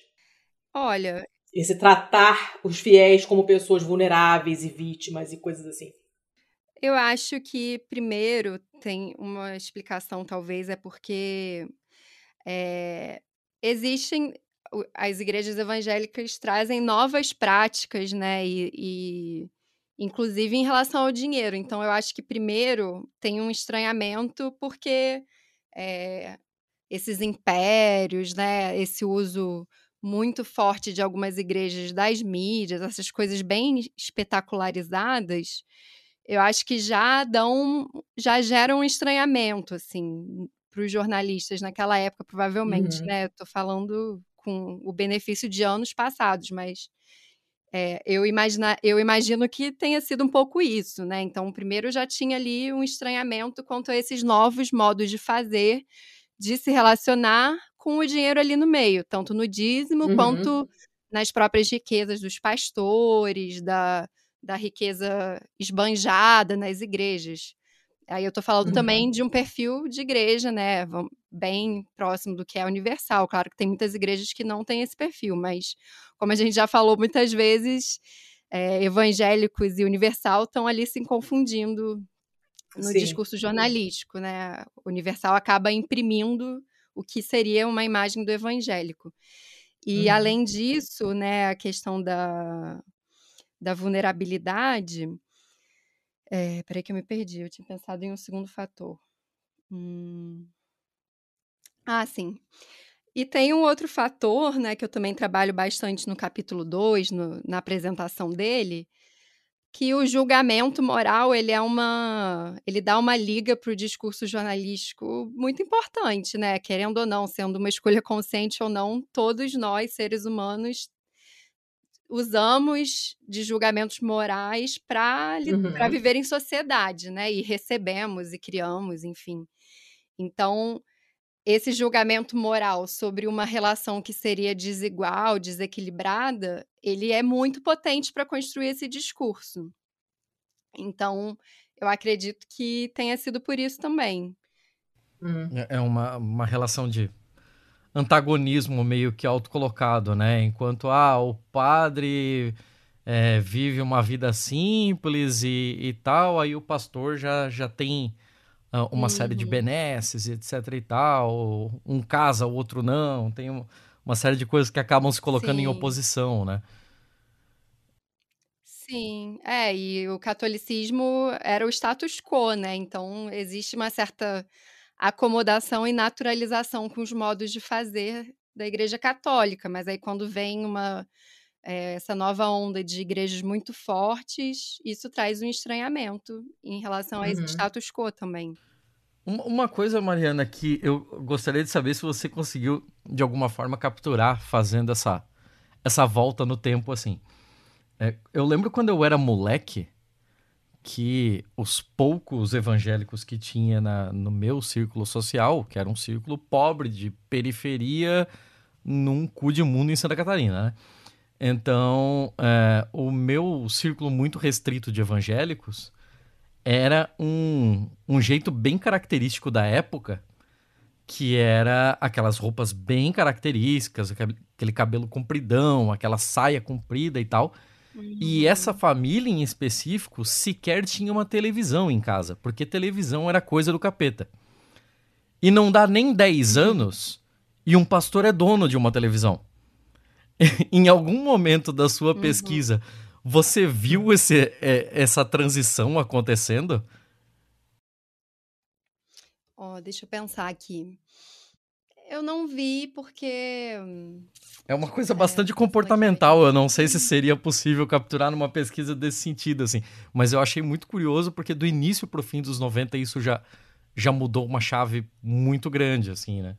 Olha. Esse tratar os fiéis como pessoas vulneráveis e vítimas e coisas assim. Eu acho que, primeiro, tem uma explicação, talvez, é porque é, existem as igrejas evangélicas trazem novas práticas, né? E, e, inclusive em relação ao dinheiro. Então, eu acho que primeiro tem um estranhamento porque é, esses impérios, né? Esse uso muito forte de algumas igrejas das mídias, essas coisas bem espetacularizadas, eu acho que já dão, já geram um estranhamento, assim, para os jornalistas naquela época, provavelmente, uhum. né? Tô falando com o benefício de anos passados, mas é, eu, imagina, eu imagino que tenha sido um pouco isso, né? Então, primeiro já tinha ali um estranhamento quanto a esses novos modos de fazer, de se relacionar com o dinheiro ali no meio, tanto no dízimo uhum. quanto nas próprias riquezas dos pastores, da, da riqueza esbanjada nas igrejas. Aí eu estou falando uhum. também de um perfil de igreja, né? Bem próximo do que é universal. Claro que tem muitas igrejas que não têm esse perfil, mas como a gente já falou muitas vezes, é, evangélicos e universal estão ali se confundindo no Sim. discurso jornalístico, né? Universal acaba imprimindo o que seria uma imagem do evangélico. E uhum. além disso, né, a questão da da vulnerabilidade. É, peraí que eu me perdi, eu tinha pensado em um segundo fator. Hum... Ah, sim. E tem um outro fator, né, que eu também trabalho bastante no capítulo 2, no, na apresentação dele, que o julgamento moral ele é uma ele dá uma liga para o discurso jornalístico muito importante, né? Querendo ou não, sendo uma escolha consciente ou não, todos nós seres humanos usamos de julgamentos morais para uhum. viver em sociedade, né? E recebemos e criamos, enfim. Então, esse julgamento moral sobre uma relação que seria desigual, desequilibrada, ele é muito potente para construir esse discurso. Então, eu acredito que tenha sido por isso também. Hum. É uma, uma relação de antagonismo meio que autocolocado, né? Enquanto ah, o padre é, vive uma vida simples e, e, tal, aí o pastor já, já tem uh, uma uhum. série de uhum. benesses, etc e tal. Um casa, o outro não. Tem uma série de coisas que acabam se colocando Sim. em oposição, né? Sim, é, e o catolicismo era o status quo, né? Então existe uma certa acomodação e naturalização com os modos de fazer da Igreja Católica, mas aí quando vem uma é, essa nova onda de igrejas muito fortes, isso traz um estranhamento em relação a esse uhum. status quo também. Uma coisa, Mariana, que eu gostaria de saber se você conseguiu de alguma forma capturar fazendo essa essa volta no tempo assim. É, eu lembro quando eu era moleque, que os poucos evangélicos que tinha na, no meu círculo social, que era um círculo pobre, de periferia, num cu de mundo em Santa Catarina, né? Então, é, o meu círculo muito restrito de evangélicos era um, um jeito bem característico da época, que era aquelas roupas bem características, aquele cabelo compridão, aquela saia comprida e tal. E essa família em específico sequer tinha uma televisão em casa, porque televisão era coisa do capeta. E não dá nem 10 uhum. anos e um pastor é dono de uma televisão. em algum momento da sua uhum. pesquisa, você viu esse, é, essa transição acontecendo? Oh, deixa eu pensar aqui. Eu não vi porque. É uma coisa é, bastante é, comportamental. Eu não sei se seria possível capturar numa pesquisa desse sentido, assim. Mas eu achei muito curioso porque do início pro fim dos 90 isso já, já mudou uma chave muito grande, assim, né?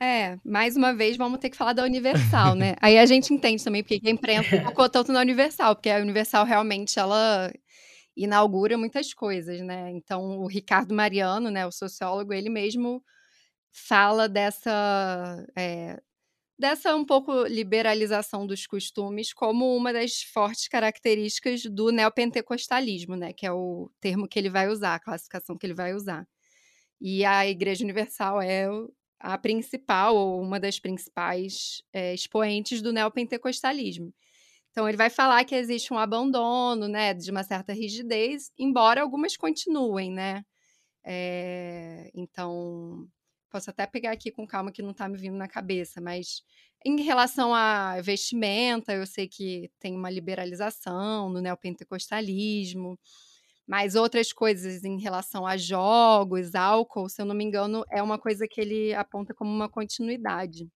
É, mais uma vez vamos ter que falar da Universal, né? Aí a gente entende também porque a imprensa focou tanto na Universal, porque a Universal realmente ela inaugura muitas coisas, né? Então, o Ricardo Mariano, né, o sociólogo, ele mesmo fala dessa é, dessa um pouco liberalização dos costumes como uma das fortes características do neopentecostalismo, né, que é o termo que ele vai usar, a classificação que ele vai usar. E a Igreja Universal é a principal ou uma das principais é, expoentes do neopentecostalismo. Então, ele vai falar que existe um abandono, né, de uma certa rigidez, embora algumas continuem, né? É, então, posso até pegar aqui com calma que não está me vindo na cabeça, mas em relação a vestimenta, eu sei que tem uma liberalização no neopentecostalismo, mas outras coisas em relação a jogos, álcool, se eu não me engano, é uma coisa que ele aponta como uma continuidade.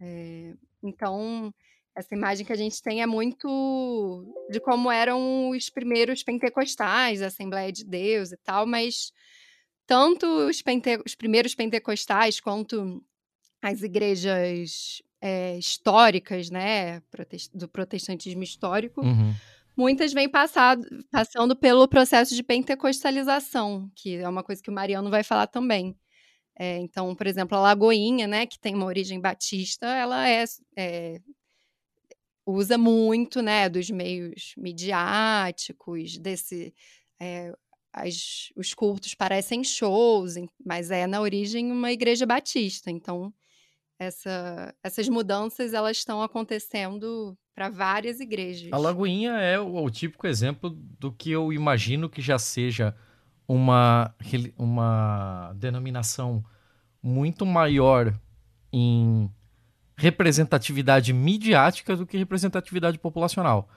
É, então, essa imagem que a gente tem é muito de como eram os primeiros pentecostais, a Assembleia de Deus e tal, mas tanto os, pente os primeiros pentecostais quanto as igrejas é, históricas, né, do protestantismo histórico, Uhum. muitas vêm passado, passando pelo processo de pentecostalização, que é uma coisa que o Mariano vai falar também. É, então, por exemplo, a Lagoinha, né, que tem uma origem batista, ela é, é usa muito, né, dos meios midiáticos, desse é, as, os cultos parecem shows, mas é na origem uma igreja batista. Então, essa, essas mudanças elas estão acontecendo para várias igrejas. A Lagoinha é o, o, típico exemplo do que eu imagino que já seja uma, uma denominação muito maior em representatividade midiática do que representatividade populacional.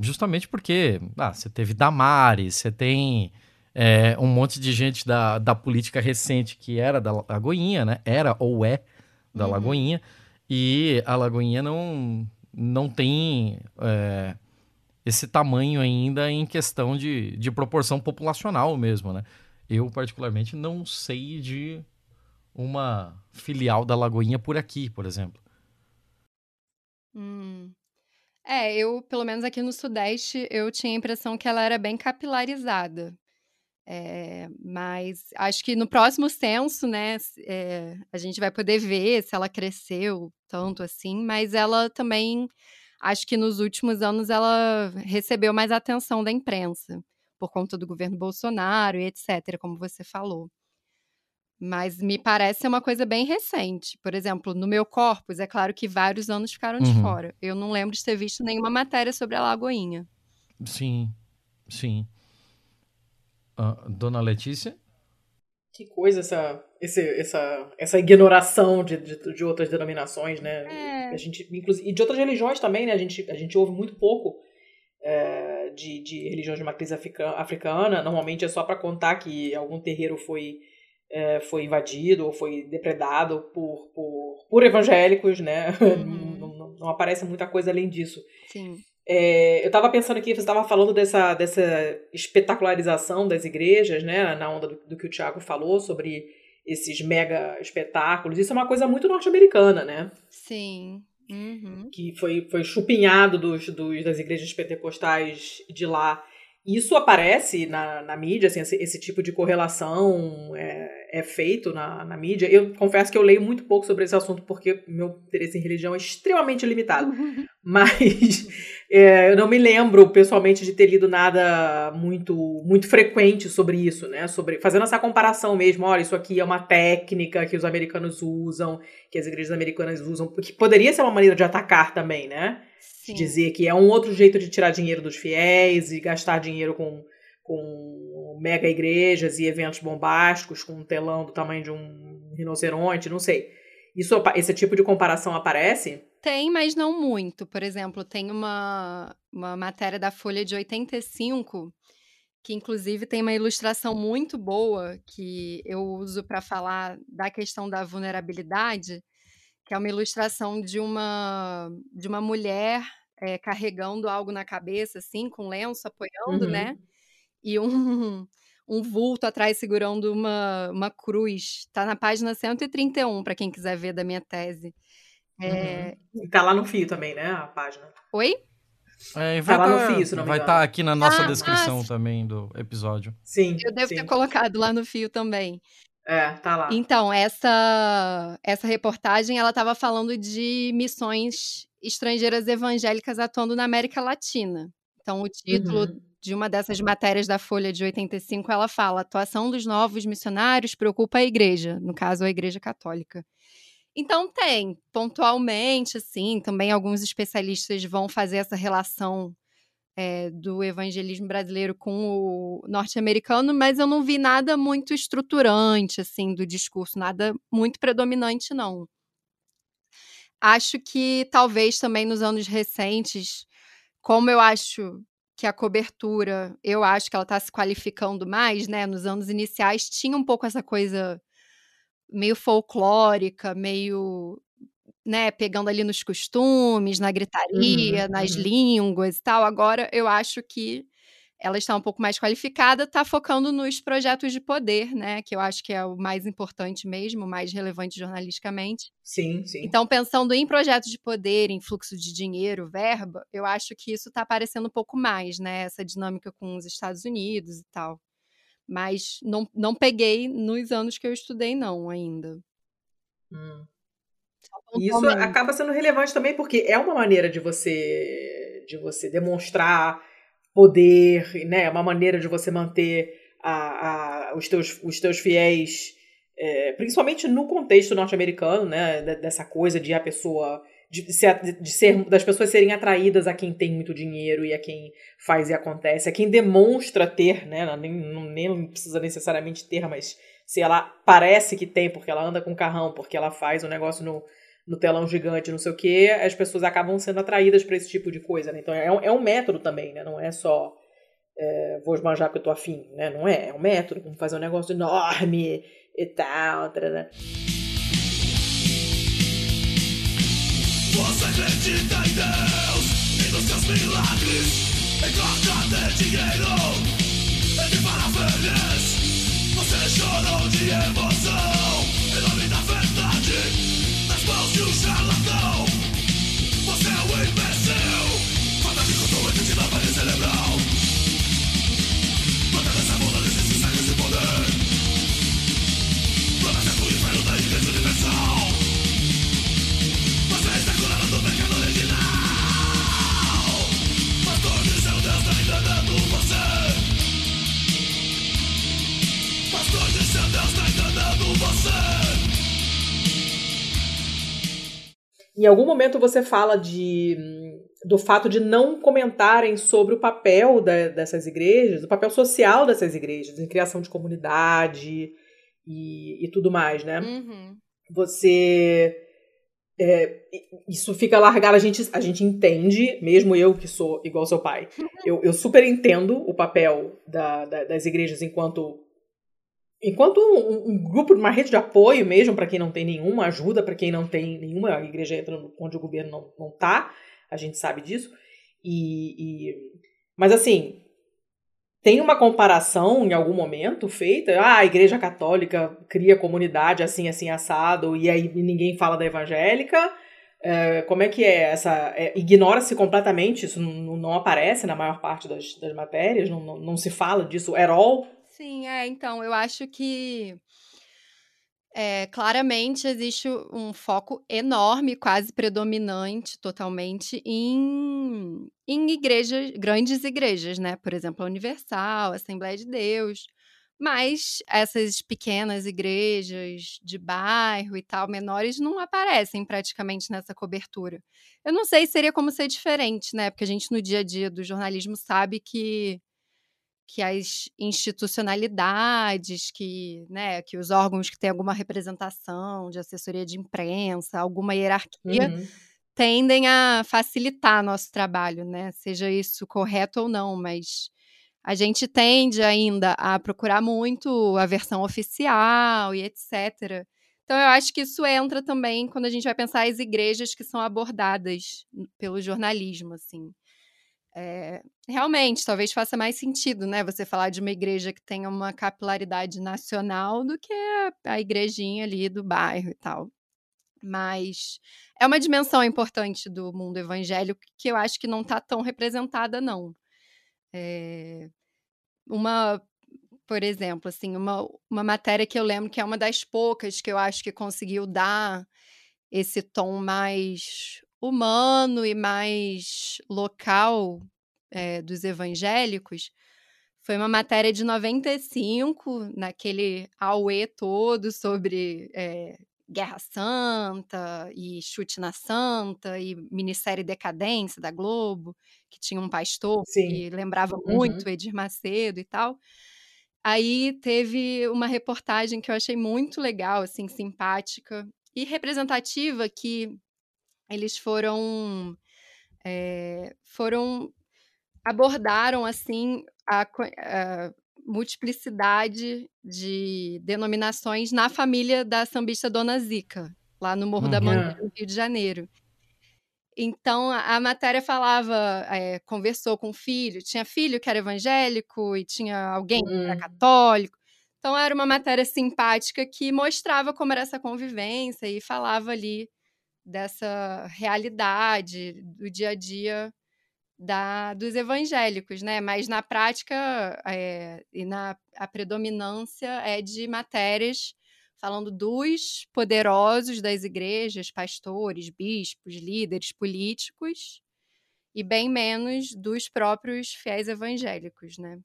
Justamente porque ah, você teve Damares, você tem é, um monte de gente da, da política recente que era da Lagoinha, né? Era ou é da uhum. Lagoinha. E a Lagoinha não, não tem é, esse tamanho ainda em questão de, de proporção populacional mesmo, né? Eu, particularmente, não sei de uma filial da Lagoinha por aqui, por exemplo. Hum. É, eu, pelo menos aqui no Sudeste, eu tinha a impressão que ela era bem capilarizada. É, mas acho que no próximo censo, né, é, a gente vai poder ver se ela cresceu tanto assim, mas ela também, acho que nos últimos anos ela recebeu mais atenção da imprensa, por conta do governo Bolsonaro e etc., como você falou. Mas me parece uma coisa bem recente. Por exemplo, no meu corpus, é claro que vários anos ficaram de Uhum. fora. Eu não lembro de ter visto nenhuma matéria sobre a Lagoinha. Sim, sim. Ah, Dona Letícia? Que coisa essa, esse, essa, essa ignoração de, de, de outras denominações, né? É. A gente, inclusive, e de outras religiões também, né? A gente, a gente ouve muito pouco é, de, de religiões de matriz africa- africana. Normalmente é só para contar que algum terreiro foi, é, foi invadido ou foi depredado por, por, por evangélicos, né? Uhum. Não, não- não aparece muita coisa além disso. Sim. É, eu estava pensando aqui, você estava falando dessa, dessa espetacularização das igrejas, né, na onda do, do que o Tiago falou sobre esses mega espetáculos. Isso é uma coisa muito norte-americana, né? Sim. Uhum. Que foi, foi chupinhado dos, dos, das igrejas pentecostais de lá. Isso aparece na, na mídia, assim, esse, esse tipo de correlação é, é feito na, na mídia. Eu confesso que eu leio muito pouco sobre esse assunto porque meu interesse em religião é extremamente limitado. Mas é, eu não me lembro pessoalmente de ter lido nada muito muito frequente sobre isso, né? Sobre fazendo essa comparação mesmo. Olha, isso aqui é uma técnica que os americanos usam, que as igrejas americanas usam, que poderia ser uma maneira de atacar também, né? Sim. De dizer que é um outro jeito de tirar dinheiro dos fiéis e gastar dinheiro com, com mega igrejas e eventos bombásticos, com um telão do tamanho de um rinoceronte, não sei. Isso, esse tipo de comparação aparece? Tem, mas não muito. Por exemplo, tem uma, uma matéria da Folha de 85, que inclusive tem uma ilustração muito boa que eu uso para falar da questão da vulnerabilidade, que é uma ilustração de uma, de uma mulher eh, carregando algo na cabeça, assim, com lenço apoiando, Uhum. né? E um, um vulto atrás segurando uma, uma cruz. Tá na página 131, para quem quiser ver da minha tese. É, Uhum. Tá lá no fio também, né? A página. Oi? É, e Tá lá no tá- fio, se não me vai estar aqui na nossa Ah, descrição ah, também do episódio. Sim. Eu devo sim. ter colocado lá no fio também. É, tá lá. Então, essa essa reportagem, ela estava falando de missões estrangeiras evangélicas atuando na América Latina. Então, o título Uhum. de uma dessas matérias da Folha de 85, ela fala: "Atuação dos novos missionários preocupa a igreja", no caso a Igreja Católica. Então tem, pontualmente, assim, também alguns especialistas vão fazer essa relação é, do evangelismo brasileiro com o norte-americano, mas eu não vi nada muito estruturante, assim, do discurso, nada muito predominante, não. Acho que talvez também nos anos recentes, como eu acho que a cobertura, eu acho que ela está se qualificando mais, né? Nos anos iniciais tinha um pouco essa coisa meio folclórica, meio né, pegando ali nos costumes, na gritaria, uhum, nas uhum. línguas e tal. Agora eu acho que ela está um pouco mais qualificada, está focando nos projetos de poder, né? Que eu acho que é o mais importante mesmo, o mais relevante jornalisticamente. Sim, sim. Então, pensando em projetos de poder, em fluxo de dinheiro, verba, eu acho que isso está aparecendo um pouco mais, né? Essa dinâmica com os Estados Unidos e tal. Mas não, não peguei nos anos que eu estudei, não, ainda. Hum. Isso acaba sendo relevante também porque é uma maneira de você de você demonstrar poder, né? É uma maneira de você manter a, a, os, teus, os teus fiéis, é, principalmente no contexto norte-americano, né? Dessa coisa de a pessoa de ser, de ser, das pessoas serem atraídas a quem tem muito dinheiro e a quem faz e acontece, a quem demonstra ter, né? Nem, nem precisa necessariamente ter, mas se ela parece que tem porque ela anda com carrão, porque ela faz um negócio no, no telão gigante, não sei o quê, as pessoas acabam sendo atraídas para esse tipo de coisa, né? Então é um, é um método também, né? Não é só é, vou esbanjar porque eu tô afim, né? Não é, é um método, como fazer um negócio enorme e tal, né? Você acredita em Deus e nos seus milagres Em troca de dinheiro e de maravilhas Chorou de emoção. Em da verdade mãos de um charlatão Em algum momento você fala de do fato de não comentarem sobre o papel da, dessas igrejas, o papel social dessas igrejas, em criação de comunidade e, e tudo mais, né? Uhum. Você. É, isso fica largado, a gente, a gente entende, mesmo eu que sou igual seu pai, eu, eu super entendo o papel da, da, das igrejas enquanto enquanto um, um, grupo, uma rede de apoio mesmo para quem não tem nenhuma ajuda, para quem não tem nenhuma igreja entra onde o governo não, não tá, a gente sabe disso. E, e, mas assim, tem uma comparação em algum momento feita, ah, a igreja católica cria comunidade assim, assim, assado, e aí ninguém fala da evangélica. É, como é que é essa. É, Ignora-se completamente, isso não, não, aparece na maior parte das, das matérias, não, não, não se fala disso at all. Sim, é, então, eu acho que é, claramente existe um foco enorme, quase predominante, totalmente, em, em igrejas, grandes igrejas, né? Por exemplo, a Universal, a Assembleia de Deus. Mas essas pequenas igrejas de bairro e tal, menores, não aparecem praticamente nessa cobertura. Eu não sei se seria como ser diferente, né? Porque a gente no dia a dia do jornalismo sabe que que as institucionalidades, que, né, que os órgãos que têm alguma representação de assessoria de imprensa, alguma hierarquia, uhum. tendem a facilitar nosso trabalho, né? Seja isso correto ou não, mas a gente tende ainda a procurar muito a versão oficial e etc. Então, eu acho que isso entra também quando a gente vai pensar as igrejas que são abordadas pelo jornalismo, assim. É, realmente, talvez faça mais sentido, né? Você falar de uma igreja que tenha uma capilaridade nacional do que a igrejinha ali do bairro e tal. Mas é uma dimensão importante do mundo evangélico que eu acho que não está tão representada, não. É, uma, por exemplo, assim, uma, uma matéria que eu lembro que é uma das poucas que eu acho que conseguiu dar esse tom mais humano e mais local é, dos evangélicos foi uma matéria de 95, naquele auê todo sobre é, Guerra Santa e Chute na Santa e minissérie Decadência da Globo, que tinha um pastor Sim. que lembrava Uhum. muito Edir Macedo e tal. Aí teve uma reportagem que eu achei muito legal, assim, simpática e representativa que eles foram é, foram abordaram assim a, a, multiplicidade de denominações na família da sambista Dona Zica, lá no Morro uhum. da Mangueira, no Rio de Janeiro. Então, a, matéria falava, é, conversou com o filho, tinha filho que era evangélico e tinha alguém que era católico. Então, era uma matéria simpática que mostrava como era essa convivência e falava ali dessa realidade do dia a dia da, dos evangélicos, né? Mas na prática é, e na a predominância é de matérias falando dos poderosos das igrejas, pastores, bispos, líderes políticos, e bem menos dos próprios fiéis evangélicos, né?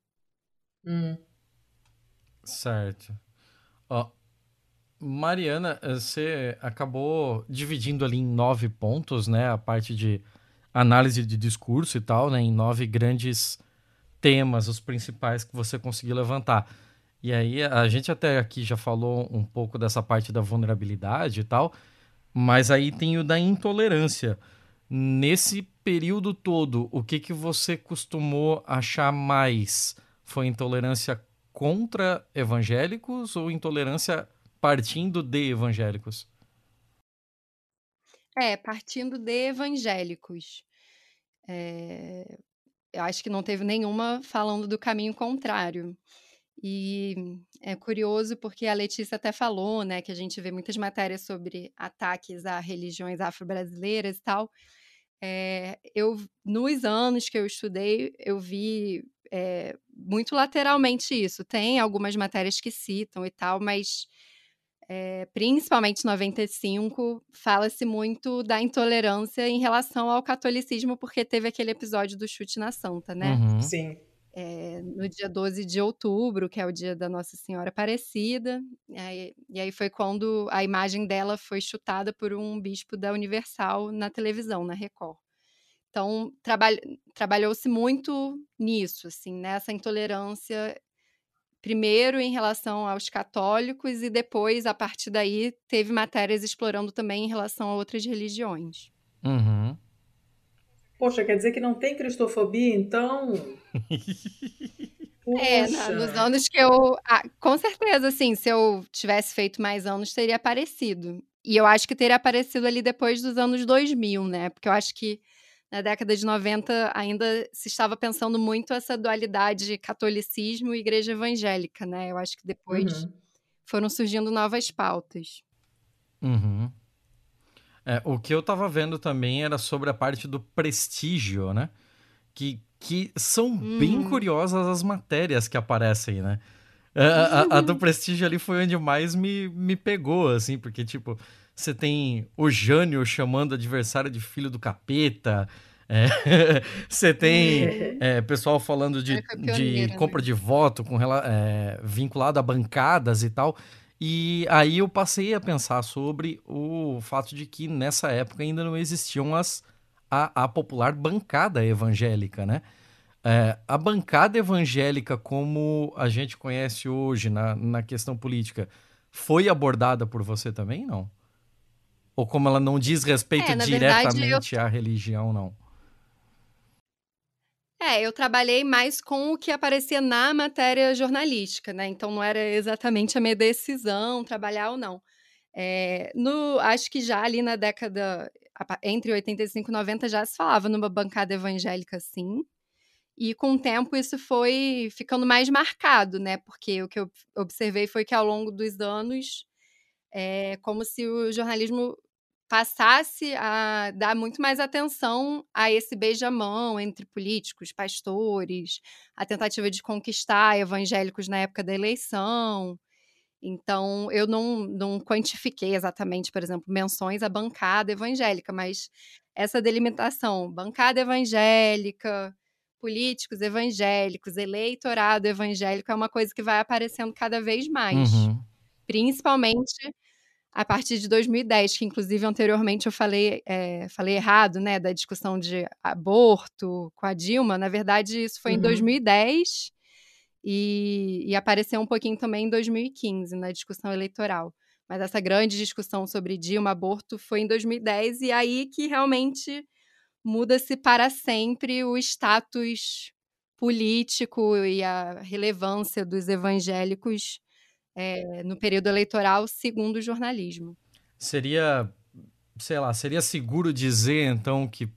Hum. Certo. Ó, Mariana, você acabou dividindo ali em nove pontos, né? A parte de análise de discurso e tal, né? Em nove grandes temas, os principais que você conseguiu levantar. E aí a gente até aqui já falou um pouco dessa parte da vulnerabilidade e tal, mas aí tem o da intolerância. Nesse período todo, o que que você costumou achar mais? Foi intolerância contra evangélicos ou intolerância partindo de evangélicos? É, partindo de evangélicos. É, eu acho que não teve nenhuma falando do caminho contrário. E é curioso porque a Letícia até falou, né, que a gente vê muitas matérias sobre ataques a religiões afro-brasileiras e tal. É, eu, nos anos que eu estudei, eu vi é, muito lateralmente isso. Tem algumas matérias que citam e tal, mas é, principalmente 95, fala-se muito da intolerância em relação ao catolicismo, porque teve aquele episódio do chute na santa, né? Uhum. Sim. É, no dia 12 de outubro, que é o dia da Nossa Senhora Aparecida, e aí, e aí foi quando a imagem dela foi chutada por um bispo da Universal na televisão, na Record. Então, traba trabalhou-se muito nisso, assim, nessa intolerância primeiro em relação aos católicos e depois, a partir daí, teve matérias explorando também em relação a outras religiões. Uhum. Poxa, quer dizer que não tem cristofobia, então? é, nos anos que eu. Ah, com certeza, assim, se eu tivesse feito mais anos, teria aparecido. E eu acho que teria aparecido ali depois dos anos 2000, né? Porque eu acho que na década de 90 ainda se estava pensando muito essa dualidade catolicismo e igreja evangélica, né? Eu acho que depois uhum. foram surgindo novas pautas. Uhum. É, o que eu estava vendo também era sobre a parte do prestígio, né? Que, que são uhum. bem curiosas as matérias que aparecem, né? A, a, a, do prestígio ali foi onde mais me, me pegou, assim, porque, tipo, você tem o Jânio chamando adversário de filho do capeta. É, você tem é, pessoal falando de, de né? compra de voto com, é, vinculado a bancadas e tal. E aí eu passei a pensar sobre o fato de que nessa época ainda não existiam as, a, a popular bancada evangélica, né? É, a bancada evangélica, como a gente conhece hoje na, na questão política, foi abordada por você também, não? Ou como ela não diz respeito é, diretamente eu... à religião, não? É, eu trabalhei mais com o que aparecia na matéria jornalística, né? Então não era exatamente a minha decisão trabalhar ou não. É, no, acho que já ali na década entre 85 e 90 já se falava numa bancada evangélica, sim. E com o tempo isso foi ficando mais marcado, né? Porque o que eu observei foi que ao longo dos anos é como se o jornalismo passasse a dar muito mais atenção a esse beijamão entre políticos, pastores, a tentativa de conquistar evangélicos na época da eleição. Então, eu não, não quantifiquei exatamente, por exemplo, menções à bancada evangélica, mas essa delimitação, bancada evangélica, políticos evangélicos, eleitorado evangélico, é uma coisa que vai aparecendo cada vez mais. Uhum. Principalmente a partir de 2010, que inclusive anteriormente eu falei, é, falei errado, né, da discussão de aborto com a Dilma. Na verdade, isso foi uhum. em 2010 e, e apareceu um pouquinho também em 2015, na discussão eleitoral. Mas essa grande discussão sobre Dilma, aborto, foi em 2010, e aí que realmente muda-se para sempre o status político e a relevância dos evangélicos é, no período eleitoral, segundo o jornalismo. Seria, sei lá, seria seguro dizer então que,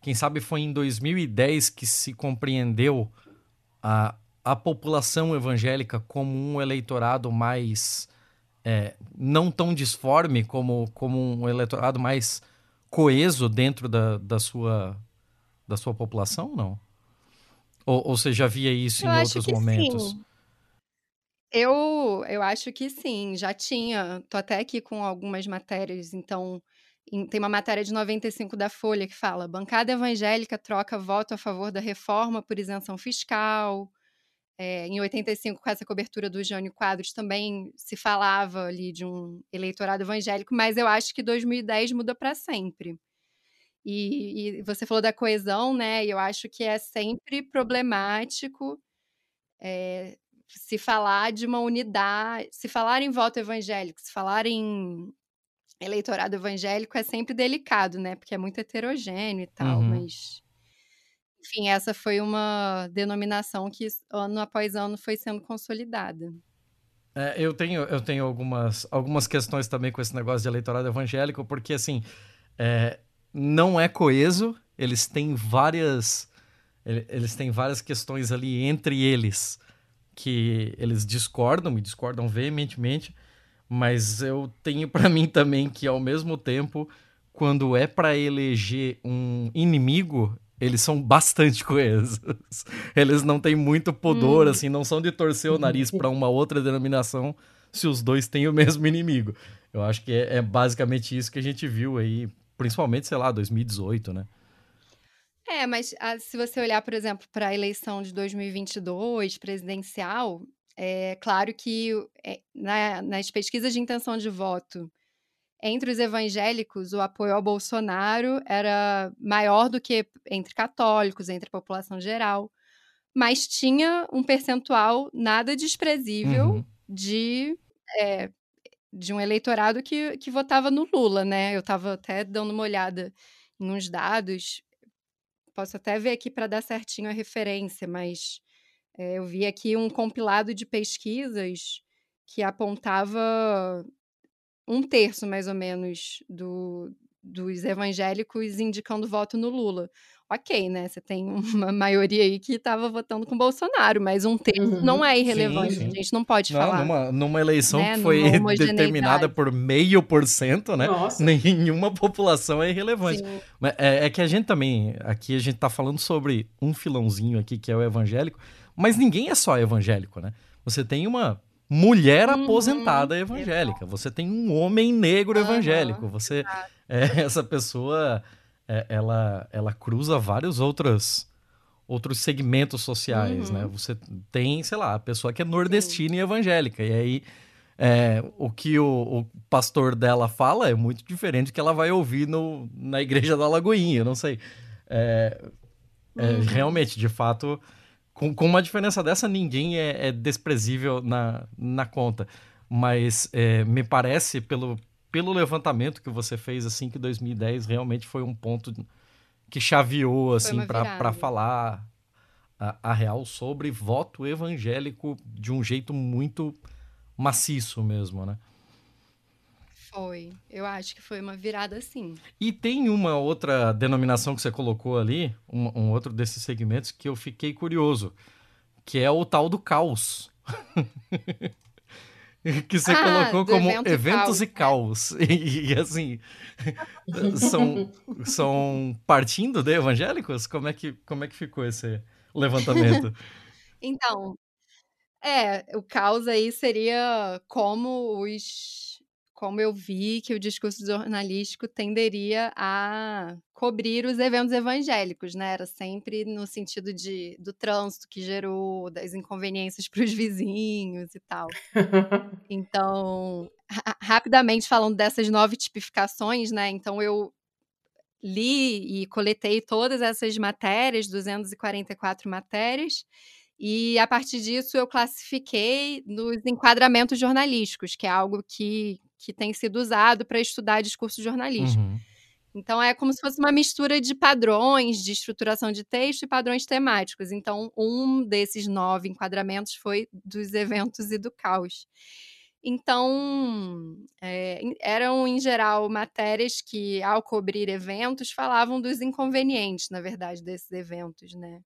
quem sabe foi em 2010 que se compreendeu a, a população evangélica como um eleitorado mais é, não tão disforme como, como um eleitorado mais coeso dentro da, da, sua, da sua população, não? Ou, ou você já via isso eu em outros momentos? Sim. Eu, eu acho que sim, já tinha. Tô até aqui com algumas matérias, então tem uma matéria de 95 da Folha que fala: bancada evangélica troca voto a favor da reforma por isenção fiscal. É, em 85, com essa cobertura do Jânio Quadros, também se falava ali de um eleitorado evangélico, mas eu acho que 2010 muda para sempre. E, e, você falou da coesão, né? E eu acho que é sempre problemático é, se falar de uma unidade, se falar em voto evangélico, se falar em eleitorado evangélico é sempre delicado, né? Porque é muito heterogêneo e tal, uhum. mas enfim, essa foi uma denominação que ano após ano foi sendo consolidada. É, eu tenho, eu tenho algumas, algumas questões também com esse negócio de eleitorado evangélico, porque assim, é, não é coeso, eles têm várias. Eles têm várias questões ali entre eles que eles discordam, e discordam veementemente, mas eu tenho para mim também que ao mesmo tempo, quando é para eleger um inimigo, eles são bastante coesos. Eles não têm muito pudor, hum. assim, não são de torcer o nariz para uma outra denominação se os dois têm o mesmo inimigo. Eu acho que é, é, basicamente isso que a gente viu aí, principalmente, sei lá, 2018, né? É, mas a, ah, se você olhar, por exemplo, para a eleição de 2022 presidencial, é claro que é, na, nas pesquisas de intenção de voto entre os evangélicos, o apoio ao Bolsonaro era maior do que entre católicos, entre a população geral, mas tinha um percentual nada desprezível uhum. de, é, de um eleitorado que, que votava no Lula, né? Eu estava até dando uma olhada em uns dados, posso até ver aqui para dar certinho a referência, mas é, eu vi aqui um compilado de pesquisas que apontava um terço, mais ou menos, do, dos evangélicos indicando voto no Lula. Ok, né? Você tem uma maioria aí que estava votando com Bolsonaro, mas um terço uhum. não é irrelevante. Sim, sim. A gente não pode não, falar. Numa, numa eleição né? que foi determinada por meio por cento, né? Nossa. Nenhuma população é irrelevante. Mas é, é, que a gente também, aqui a gente tá falando sobre um filãozinho aqui que é o evangélico, mas ninguém é só evangélico, né? Você tem uma mulher uhum. aposentada evangélica, você tem um homem negro uhum. evangélico, você é, essa pessoa é, ela ela cruza vários outros outros segmentos sociais, né? uhum. né? Você tem, sei lá, a pessoa que é nordestina Sim. e evangélica, e aí é, o que o, o, pastor dela fala é muito diferente do que ela vai ouvir no, na igreja da Lagoinha, não sei. É, é uhum. realmente, de fato, com, com uma diferença dessa, ninguém é, é desprezível na, na conta. Mas é, me parece, pelo, pelo levantamento que você fez, assim, que 2010 realmente foi um ponto que chaveou, assim, para falar a, a, real sobre voto evangélico de um jeito muito maciço mesmo, né? Foi. Eu acho que foi uma virada assim. E tem uma outra denominação que você colocou ali, um, um outro desses segmentos, que eu fiquei curioso, que é o tal do caos. que você ah, colocou como evento eventos e caos. E, e, assim, são, são partindo de evangélicos? Como é que, como é que ficou esse levantamento? então, é, o caos aí seria como os como eu vi que o discurso jornalístico tenderia a cobrir os eventos evangélicos, né? Era sempre no sentido de, do trânsito que gerou, das inconveniências para os vizinhos e tal. Então, rapidamente falando dessas nove tipificações, né? Então eu li e coletei todas essas matérias, 244 matérias, e a partir disso eu classifiquei nos enquadramentos jornalísticos, que é algo que, que tem sido usado para estudar discurso jornalístico. Uhum. Então é como se fosse uma mistura de padrões de estruturação de texto e padrões temáticos. Então, um desses nove enquadramentos foi dos eventos e do caos. Então, é, eram, em geral, matérias que, ao cobrir eventos, falavam dos inconvenientes, na verdade, desses eventos, né?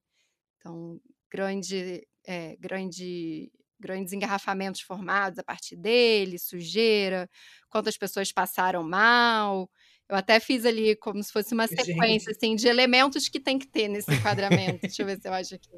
Então, grande, é, grande, grandes engarrafamentos formados a partir dele, sujeira, quantas pessoas passaram mal. Eu até fiz ali como se fosse uma sequência assim, de elementos que tem que ter nesse enquadramento. Deixa eu ver se eu acho aqui.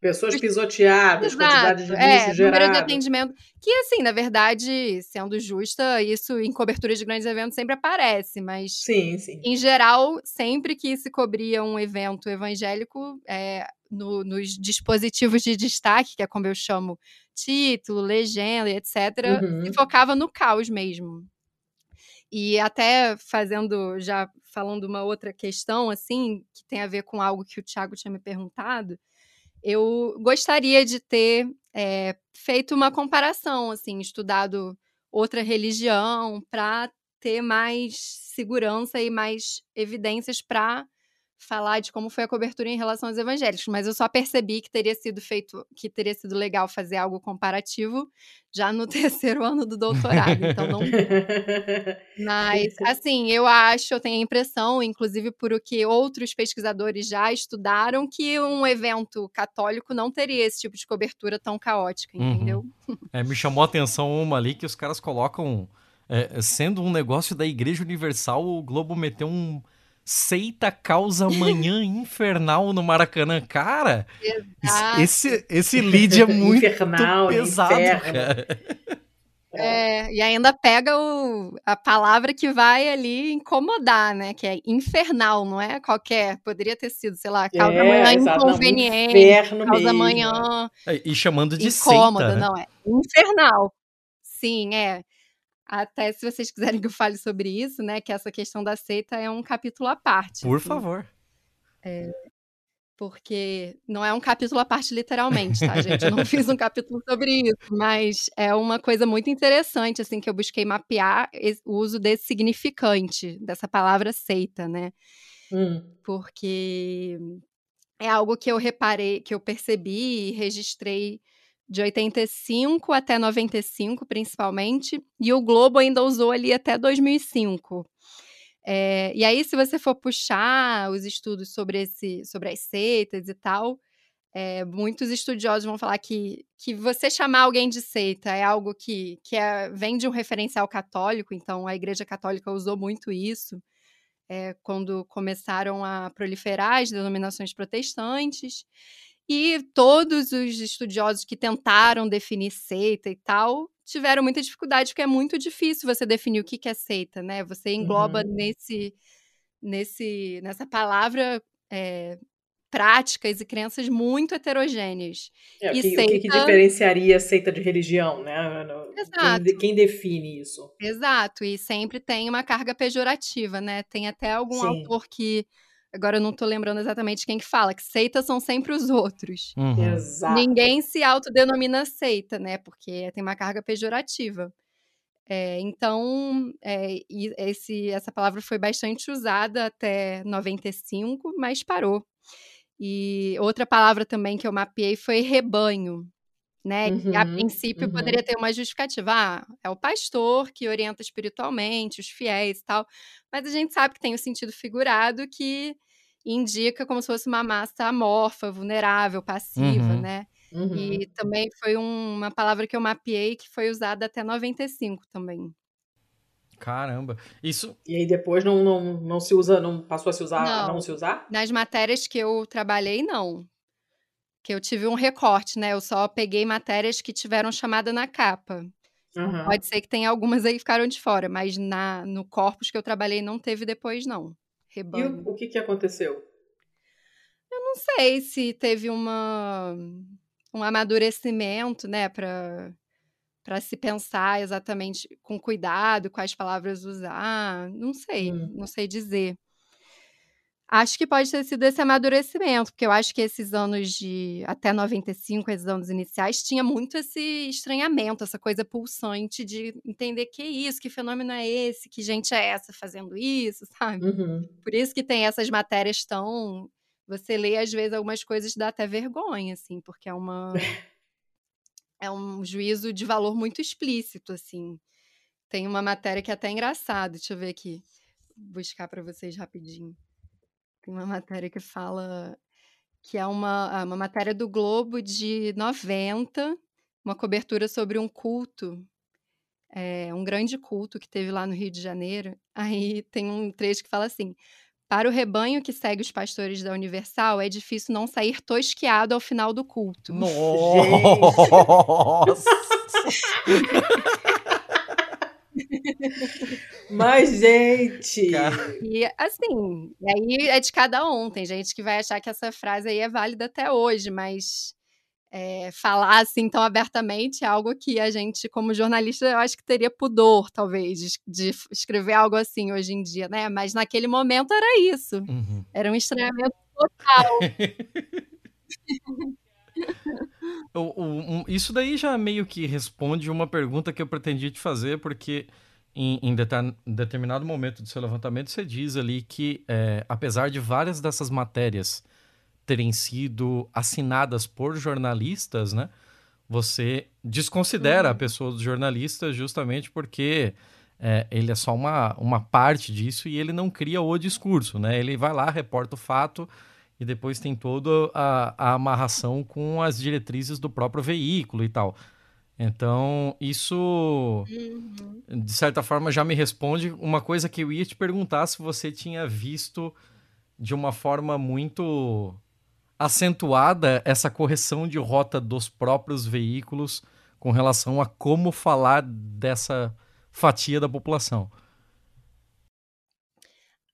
Pessoas pisoteadas, Exato. quantidade de é, número de atendimento. Que, assim, na verdade, sendo justa, isso em cobertura de grandes eventos sempre aparece, mas... Sim, sim. Em geral, sempre que se cobria um evento evangélico, é, no, nos dispositivos de destaque, que é como eu chamo, título, legenda, etc., uhum. se focava no caos mesmo. E até fazendo, já falando uma outra questão, assim, que tem a ver com algo que o Thiago tinha me perguntado, eu gostaria de ter é, feito uma comparação, assim, estudado outra religião para ter mais segurança e mais evidências para falar de como foi a cobertura em relação aos evangélicos, mas eu só percebi que teria sido feito, que teria sido legal fazer algo comparativo já no terceiro ano do doutorado, então não. mas assim, eu acho, eu tenho a impressão, inclusive por o que outros pesquisadores já estudaram, que um evento católico não teria esse tipo de cobertura tão caótica, uhum. entendeu? É, me chamou a atenção uma ali que os caras colocam, é, sendo um negócio da Igreja Universal, o Globo meteu um seita causa manhã infernal no Maracanã. Cara, Exato. esse, esse lead é muito Infernal, pesado, cara. É, e ainda pega o, a palavra que vai ali incomodar, né? Que é infernal, não é qualquer. Poderia ter sido, sei lá, causa é, manhã inconveniente, causa mesmo. manhã. É, e chamando de incômoda, seita, né? não é? Infernal. Sim, é. Até se vocês quiserem que eu fale sobre isso, né? Que essa questão da seita é um capítulo à parte. Por assim. favor. É, porque não é um capítulo à parte literalmente, tá, gente? Eu não fiz um capítulo sobre isso, mas é uma coisa muito interessante, assim, que eu busquei mapear o uso desse significante, dessa palavra seita, né? Hum. Porque é algo que eu reparei, que eu percebi e registrei de 85 até 95, principalmente, e o Globo ainda usou ali até 2005. É, e aí, se você for puxar os estudos sobre, esse, sobre as seitas e tal, é, muitos estudiosos vão falar que, que você chamar alguém de seita é algo que, que é, vem de um referencial católico, então a Igreja Católica usou muito isso é, quando começaram a proliferar as denominações protestantes. E todos os estudiosos que tentaram definir seita e tal tiveram muita dificuldade, porque é muito difícil você definir o que é seita, né? Você engloba uhum. nesse, nesse, nessa palavra é, práticas e crenças muito heterogêneas. É, e que, seita... O que, que, diferenciaria seita de religião, né? Exato. Quem, quem, define isso? Exato, e sempre tem uma carga pejorativa, né? Tem até algum Sim. autor que Agora eu não tô lembrando exatamente quem que fala, que seitas são sempre os outros. Uhum. Exato. Ninguém se autodenomina seita, né? Porque tem uma carga pejorativa. É, então, é, esse, essa palavra foi bastante usada até 95, mas parou. E outra palavra também que eu mapeei foi rebanho, né? Uhum, que a princípio uhum. poderia ter uma justificativa. Ah, é o pastor que orienta espiritualmente, os fiéis e tal. Mas a gente sabe que tem o sentido figurado que indica como se fosse uma massa amorfa, vulnerável, passiva, uhum. né? Uhum. E também foi um, uma palavra que eu mapeei que foi usada até 95 também. Caramba, isso. E aí depois não, não, não se usa, não passou a se usar, não, não se usar? Nas matérias que eu trabalhei, não. Que eu tive um recorte, né? Eu só peguei matérias que tiveram chamada na capa. Uhum. Pode ser que tenha algumas aí que ficaram de fora, mas na, no corpus que eu trabalhei não teve depois, não. Rebanho. E o, o que, que aconteceu? Eu não sei se teve uma, um amadurecimento, né, para para se pensar exatamente com cuidado, quais palavras usar. Não sei, hum. não sei dizer. Acho que pode ter sido esse amadurecimento, porque eu acho que esses anos de até 95, esses anos iniciais, tinha muito esse estranhamento, essa coisa pulsante de entender que é isso, que fenômeno é esse, que gente é essa fazendo isso, sabe? Uhum. Por isso que tem essas matérias tão. Você lê, às vezes, algumas coisas dá até vergonha, assim, porque é uma. é um juízo de valor muito explícito, assim. Tem uma matéria que é até engraçada, deixa eu ver aqui. Buscar para vocês rapidinho. Tem uma matéria que fala que é uma, ah, uma matéria do Globo de 90, uma cobertura sobre um culto, é, um grande culto que teve lá no Rio de Janeiro. Aí tem um trecho que fala assim: para o rebanho que segue os pastores da Universal, é difícil não sair tosquiado ao final do culto. Nossa! Mas, gente. E assim, aí é de cada um. Tem gente que vai achar que essa frase aí é válida até hoje, mas é, falar assim tão abertamente é algo que a gente, como jornalista, eu acho que teria pudor, talvez, de, de escrever algo assim hoje em dia, né? Mas naquele momento era isso. Uhum. Era um estranhamento total. o, o, um, isso daí já meio que responde uma pergunta que eu pretendia te fazer, porque em, em determinado momento do seu levantamento você diz ali que, é, apesar de várias dessas matérias terem sido assinadas por jornalistas, né? Você desconsidera uhum. a pessoa dos jornalistas justamente porque é, ele é só uma, uma parte disso e ele não cria o discurso, né? Ele vai lá, reporta o fato e depois tem toda a, a amarração com as diretrizes do próprio veículo e tal. Então, isso, uhum. de certa forma, já me responde uma coisa que eu ia te perguntar se você tinha visto de uma forma muito acentuada essa correção de rota dos próprios veículos com relação a como falar dessa fatia da população.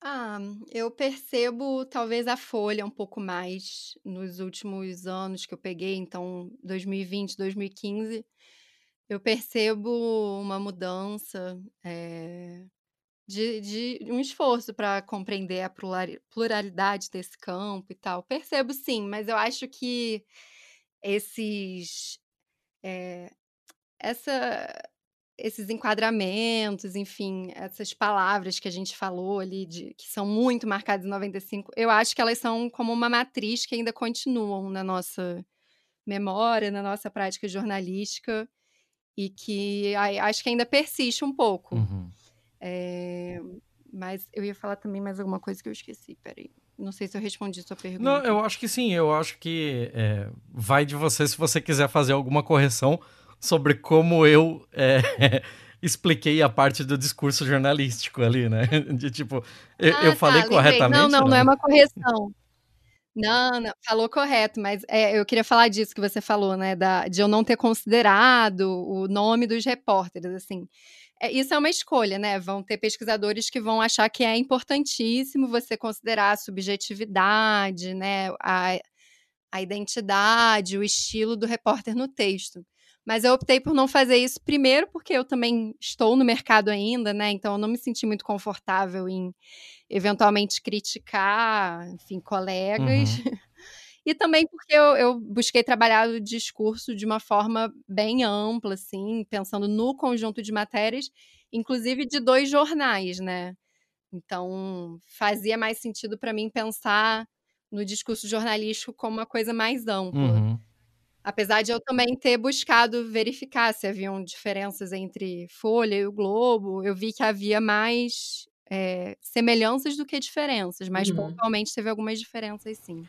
Ah, eu percebo talvez a folha um pouco mais nos últimos anos que eu peguei, então 2020, 2015, eu percebo uma mudança é, de, de um esforço para compreender a pluralidade desse campo e tal. Percebo sim, mas eu acho que esses. É, essa esses enquadramentos, enfim, essas palavras que a gente falou ali, de, que são muito marcadas em 95, eu acho que elas são como uma matriz que ainda continuam na nossa memória, na nossa prática jornalística, e que acho que ainda persiste um pouco. Uhum. É, mas eu ia falar também mais alguma coisa que eu esqueci, peraí. Não sei se eu respondi sua pergunta. Não, eu acho que sim. Eu acho que é, vai de você se você quiser fazer alguma correção sobre como eu é, expliquei a parte do discurso jornalístico ali, né? De tipo, eu, ah, eu tá, falei corretamente. Não, não, não, não é uma correção. Não, não, falou correto, mas é, eu queria falar disso que você falou, né? Da, de eu não ter considerado o nome dos repórteres, assim. É, isso é uma escolha, né? Vão ter pesquisadores que vão achar que é importantíssimo você considerar a subjetividade, né? A, a identidade, o estilo do repórter no texto. Mas eu optei por não fazer isso, primeiro porque eu também estou no mercado ainda, né? Então eu não me senti muito confortável em eventualmente criticar, enfim, colegas. Uhum. e também porque eu, eu, busquei trabalhar o discurso de uma forma bem ampla, assim, pensando no conjunto de matérias, inclusive de dois jornais, né? Então fazia mais sentido para mim pensar no discurso jornalístico como uma coisa mais ampla. Uhum. Apesar de eu também ter buscado verificar se haviam diferenças entre Folha e o Globo, eu vi que havia mais é, semelhanças do que diferenças, mas uhum. pontualmente teve algumas diferenças sim.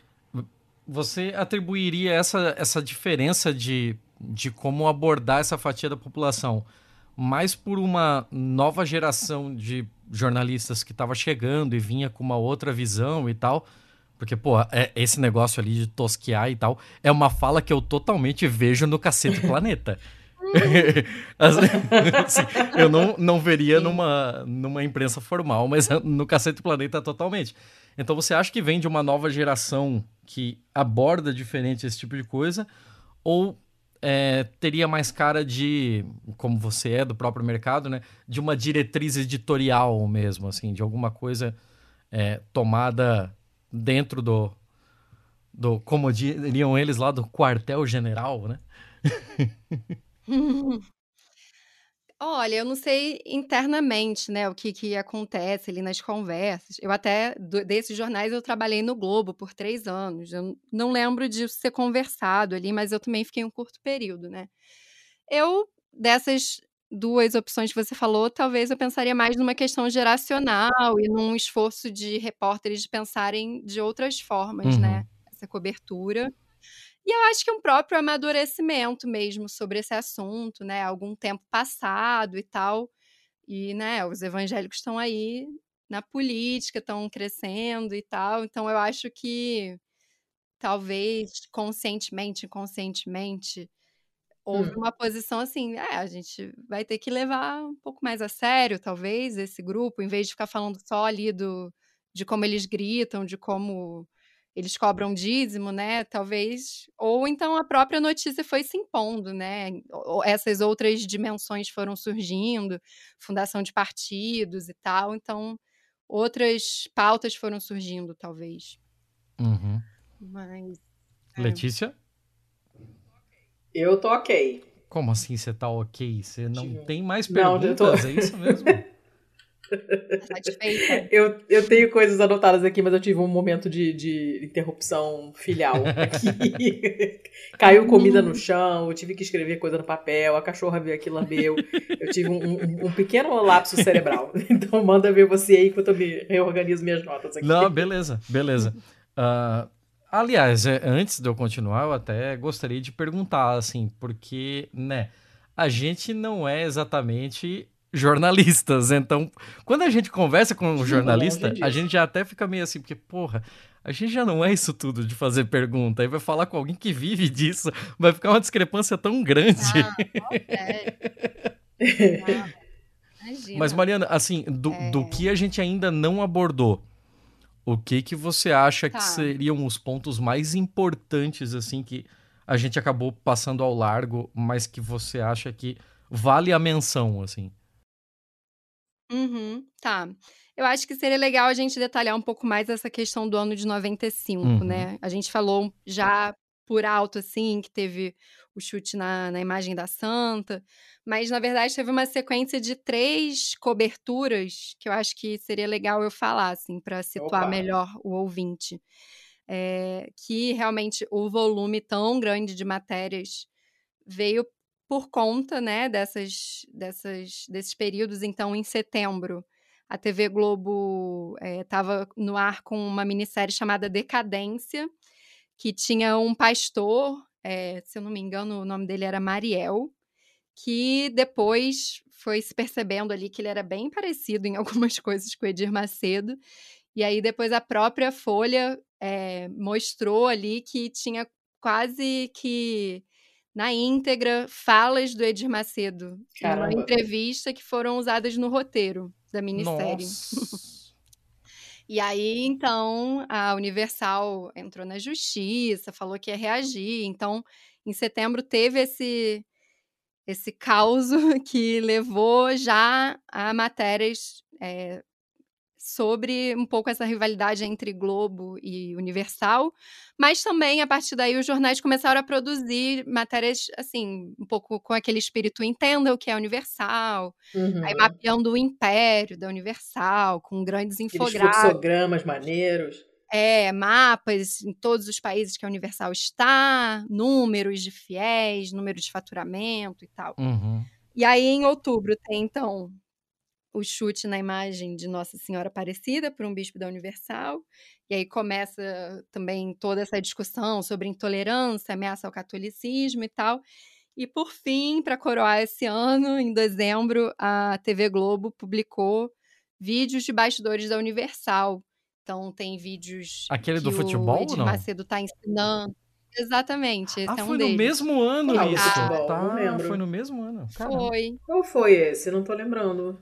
Você atribuiria essa, essa diferença de, de como abordar essa fatia da população mais por uma nova geração de jornalistas que estava chegando e vinha com uma outra visão e tal? Porque, pô, é, esse negócio ali de tosquear e tal é uma fala que eu totalmente vejo no Cacete Planeta. assim, eu não, não veria numa, numa imprensa formal, mas no Cacete Planeta totalmente. Então você acha que vem de uma nova geração que aborda diferente esse tipo de coisa? Ou é, teria mais cara de, como você é do próprio mercado, né? De uma diretriz editorial mesmo, assim, de alguma coisa é, tomada dentro do, do, como diriam eles lá, do quartel-general, né? Olha, eu não sei internamente, né, o que que acontece ali nas conversas. Eu até, do- desses jornais, eu trabalhei no Globo por três anos. Eu não lembro de ser conversado ali, mas eu também fiquei um curto período, né? Eu, dessas duas opções que você falou, talvez eu pensaria mais numa questão geracional e num esforço de repórteres de pensarem de outras formas, né? Uhum. Essa cobertura. E eu acho que um próprio amadurecimento mesmo sobre esse assunto, né? Algum tempo passado e tal. E, né, os evangélicos estão aí na política, estão crescendo e tal. Então eu acho que talvez conscientemente, inconscientemente, houve Hum. uma posição assim, é, a gente vai ter que levar um pouco mais a sério, talvez, esse grupo, em vez de ficar falando só ali do, de como eles gritam, de como eles cobram dízimo, né? Talvez. Ou então a própria notícia foi se impondo, né? Essas outras dimensões foram surgindo, fundação de partidos e tal. Então, outras pautas foram surgindo, talvez. Uhum. Mas. é. Letícia? Eu tô ok. Como assim você tá ok? Você não Tipo, tem mais não, eu tô- perguntas? É isso mesmo? Tá? Eu, eu tenho coisas anotadas aqui, mas eu tive um momento de, de interrupção filial aqui. Caiu comida no chão, eu tive que escrever coisa no papel, a cachorra veio aqui lambeu. Eu tive um, um- um pequeno lapso cerebral. Então manda ver você aí enquanto eu me reorganizo minhas notas aqui. Não, beleza, beleza. Ah, aliás, é, antes de eu continuar, eu até gostaria de perguntar, assim, porque, né, a gente não é exatamente jornalistas, então, quando a gente conversa com um jornalista, a gente já até fica meio assim, porque, porra, a gente já não é isso tudo de fazer pergunta, aí vai falar com alguém que vive disso, vai ficar uma discrepância tão grande. Ah. Ah, imagina. Mas, Mariana, assim, do, É. do que a gente ainda não abordou, o que que você acha Tá. que seriam os pontos mais importantes, assim, que a gente acabou passando ao largo, mas que você acha que vale a menção, assim? Uhum, tá. Eu acho que seria legal a gente detalhar um pouco mais essa questão do ano de 95, Uhum. né? A gente falou já por alto, assim, que teve o chute na, na imagem da Santa, mas na verdade teve uma sequência de três coberturas que eu acho que seria legal eu falar, assim, para situar Opa. melhor o ouvinte. É, que realmente o volume tão grande de matérias veio por conta, né, dessas, dessas, desses períodos. Então, em setembro, a TV Globo estava no ar com uma minissérie chamada Decadência, que tinha um pastor, eh, se eu não me engano, o nome dele era Mariel, que depois foi se percebendo ali que ele era bem parecido em algumas coisas com o Edir Macedo. E aí depois a própria Folha eh, mostrou ali que tinha quase que na íntegra falas do Edir Macedo numa Caramba. entrevista que foram usadas no roteiro da minissérie. Nossa! E aí, então, a Universal entrou na justiça, falou que ia reagir. Então, em setembro teve esse esse caos que levou já a matérias é, sobre um pouco essa rivalidade entre Globo e Universal, mas também a partir daí os jornais começaram a produzir matérias assim, um pouco com aquele espírito entenda o que é Universal, Uhum. aí mapeando o império da Universal, com grandes infográficos, fluxogramas maneiros. é, mapas em todos os países que a Universal está, números de fiéis, número de faturamento e tal. Uhum. E aí, em outubro, tem então o chute na imagem de Nossa Senhora Aparecida por um bispo da Universal. E aí começa também toda essa discussão sobre intolerância, ameaça ao catolicismo e tal. E por fim, para coroar esse ano, em dezembro, a TV Globo publicou vídeos de bastidores da Universal. Então tem vídeos Aquele que do o futebol ou Edir não? Macedo está ensinando. Exatamente, esse ah, é um foi deles. no mesmo ano Ah, isso. futebol, tá, foi no mesmo ano. Caramba. Foi. Qual foi esse? Não tô lembrando.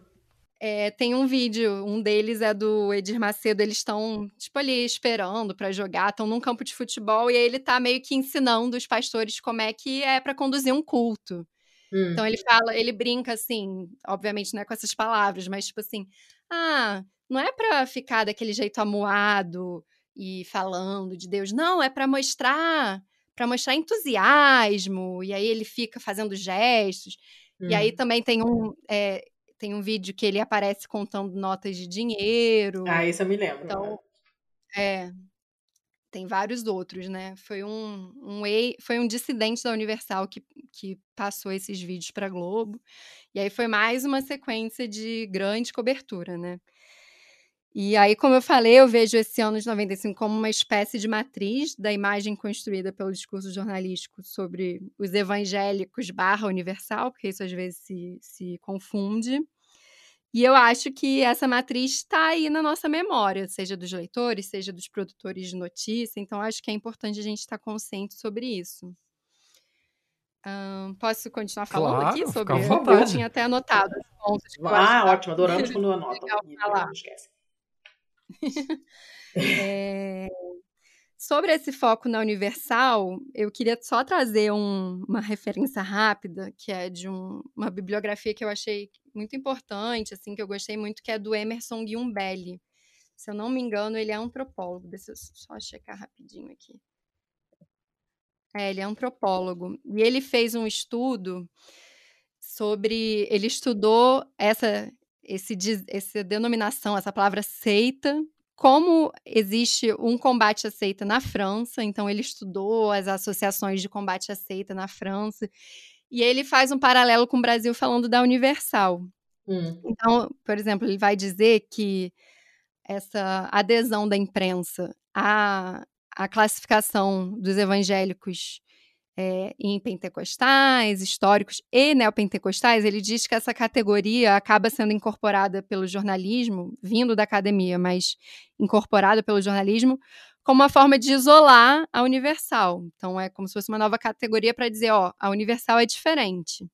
É, tem um vídeo, um deles é do Edir Macedo, eles estão, tipo, ali esperando para jogar, estão num campo de futebol e aí ele tá meio que ensinando os pastores como é que é para conduzir um culto. Hum. Então ele fala, ele brinca assim, obviamente não é com essas palavras, mas tipo assim, ah, não é para ficar daquele jeito amuado e falando de Deus, não, é para mostrar, para mostrar entusiasmo. E aí ele fica fazendo gestos. E aí Hum. também tem um é, tem um vídeo que ele aparece contando notas de dinheiro. Ah, isso eu me lembro. Então, é. Tem vários outros, né? Foi um, um ei- foi um dissidente da Universal que, que passou esses vídeos para Globo. E aí foi mais uma sequência de grande cobertura, né? E aí, como eu falei, eu vejo esse ano de 95 como uma espécie de matriz da imagem construída pelo discurso jornalístico sobre os evangélicos barra universal, porque isso às vezes se, se confunde. E eu acho que essa matriz está aí na nossa memória, seja dos leitores, seja dos produtores de notícia. Então, acho que é importante a gente estar consciente sobre isso. Ahn, posso continuar falando Claro, aqui fica sobre? à Eu tinha até anotado os pontos. Ah, ótimo, adoramos quando anota. Legal falar. Não esquece. É, Sobre esse foco na Universal, eu queria só trazer um- uma referência rápida, que é de um- uma bibliografia que eu achei muito importante, assim, que eu gostei muito, que é do Emerson Guimbelli. Se eu não me engano, ele é antropólogo. Deixa eu só checar rapidinho aqui. É, ele é antropólogo. E ele fez um estudo sobre. Ele estudou essa, esse, essa denominação, essa palavra seita, como existe um combate à seita na França. Então, ele estudou as associações de combate à seita na França. E ele faz um paralelo com o Brasil falando da Universal. Hum. Então, por exemplo, ele vai dizer que essa adesão da imprensa à, à classificação dos evangélicos é, em pentecostais, históricos e neopentecostais, ele diz que essa categoria acaba sendo incorporada pelo jornalismo, vindo da academia, mas incorporada pelo jornalismo, como uma forma de isolar a universal. Então, é como se fosse uma nova categoria para dizer, ó, a universal é diferente.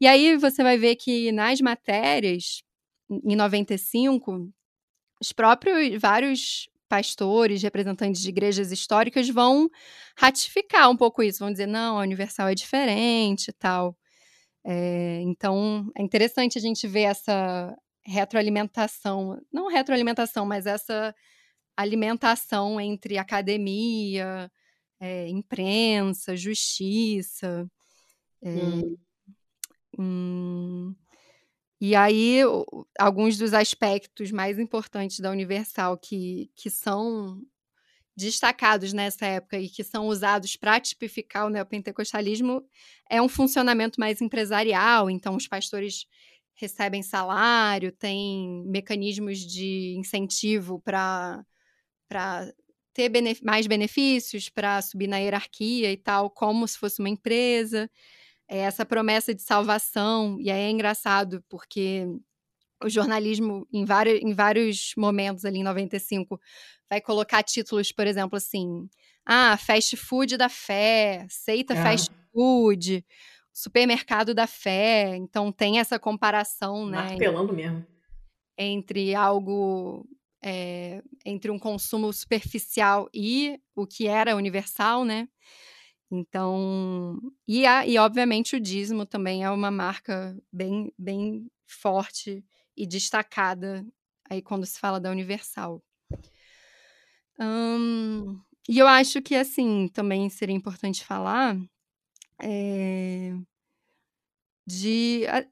E aí você vai ver que nas matérias, em 95, os próprios vários pastores, representantes de igrejas históricas vão ratificar um pouco isso, vão dizer, não, a Universal é diferente e tal. É, então, é interessante a gente ver essa retroalimentação, não retroalimentação, mas essa alimentação entre academia, é, imprensa, justiça. É, Hum. hum, e aí, alguns dos aspectos mais importantes da Universal que, que são destacados nessa época e que são usados para tipificar o neopentecostalismo é um funcionamento mais empresarial. Então, os pastores recebem salário, tem mecanismos de incentivo para ter mais benefícios, para subir na hierarquia e tal, como se fosse uma empresa é, essa promessa de salvação. E aí é engraçado, porque o jornalismo, em vários, em vários momentos ali em 95, vai colocar títulos, por exemplo, assim: Ah, fast food da fé, seita Ah. fast food, supermercado da fé. Então tem essa comparação, né? Martelando mesmo. entre algo é, entre um consumo superficial e o que era universal, né? Então, e, a, e obviamente o dízimo também é uma marca bem, bem forte e destacada aí quando se fala da Universal. Hum, e eu acho que, assim, também seria importante falar é, de a,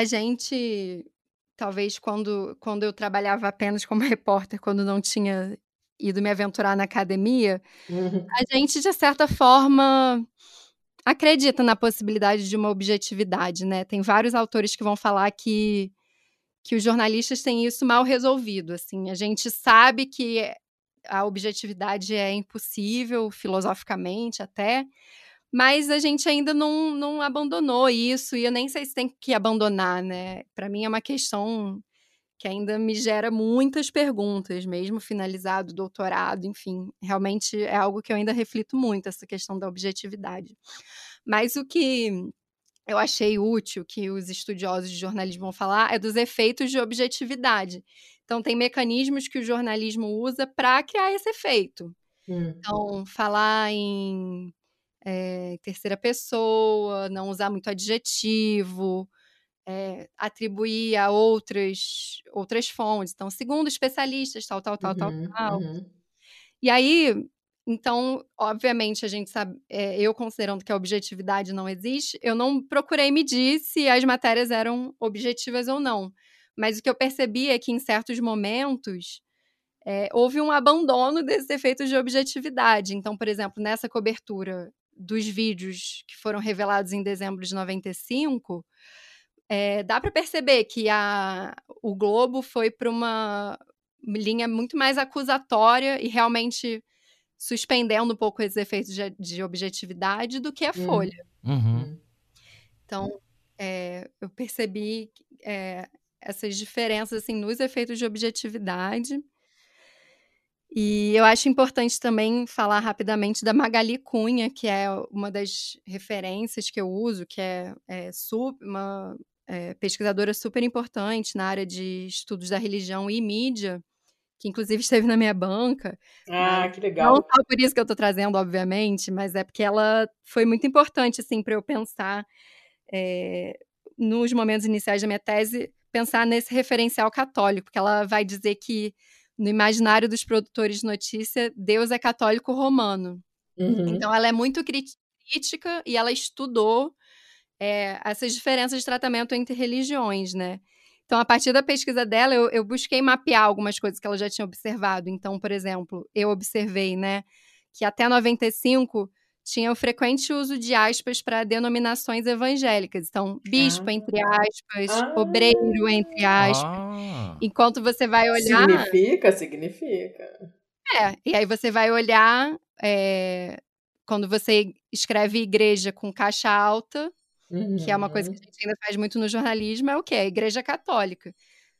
a gente, talvez quando, quando eu trabalhava apenas como repórter, quando não tinha ido me aventurar na academia, Uhum. a gente, de certa forma, acredita na possibilidade de uma objetividade, né? Tem vários autores que vão falar que, que os jornalistas têm isso mal resolvido, assim. A gente sabe que a objetividade é impossível, filosoficamente até, mas a gente ainda não, não abandonou isso, e eu nem sei se tem que abandonar, né? Para mim é uma questão que ainda me gera muitas perguntas, mesmo finalizado o doutorado, enfim, realmente é algo que eu ainda reflito muito, essa questão da objetividade. Mas o que eu achei útil que os estudiosos de jornalismo vão falar é dos efeitos de objetividade. Então, tem mecanismos que o jornalismo usa para criar esse efeito. Hum. Então, falar em é, terceira pessoa, não usar muito adjetivo, é, atribuir a outras, outras fontes. Então, segundo especialistas, tal, tal, tal, uhum, tal, tal. Uhum. E aí, então, obviamente, a gente sabe, é, eu considerando que a objetividade não existe, eu não procurei medir se as matérias eram objetivas ou não. Mas o que eu percebi é que em certos momentos é, houve um abandono desses efeitos de objetividade. Então, por exemplo, nessa cobertura dos vídeos que foram revelados em dezembro de 95, é, dá para perceber que a, o Globo foi para uma linha muito mais acusatória e realmente suspendendo um pouco esses efeitos de, de objetividade do que a hum. Folha. Uhum. Hum. Então, é, eu percebi é, essas diferenças assim, nos efeitos de objetividade. E eu acho importante também falar rapidamente da Magali Cunha, que é uma das referências que eu uso, que é, é uma é, pesquisadora super importante na área de estudos da religião e mídia, que inclusive esteve na minha banca. Ah, que legal. Não só por isso que eu estou trazendo, obviamente, mas é porque ela foi muito importante, assim, para eu pensar é, nos momentos iniciais da minha tese, pensar nesse referencial católico, porque ela vai dizer que no imaginário dos produtores de notícia, Deus é católico romano. Uhum. Então, ela é muito crítica e ela estudou é, essas diferenças de tratamento entre religiões, né? Então, a partir da pesquisa dela, eu, eu, busquei mapear algumas coisas que ela já tinha observado. Então, por exemplo, eu observei, né, que até 95 tinha o frequente uso de aspas para denominações evangélicas. Então, bispo, ah. entre aspas, ah. obreiro, entre aspas. Ah. Enquanto você vai olhar. Significa, significa. É, e aí você vai olhar. É, quando você escreve igreja com caixa alta, Uhum. Que é uma coisa que a gente ainda faz muito no jornalismo, é o quê? A igreja católica.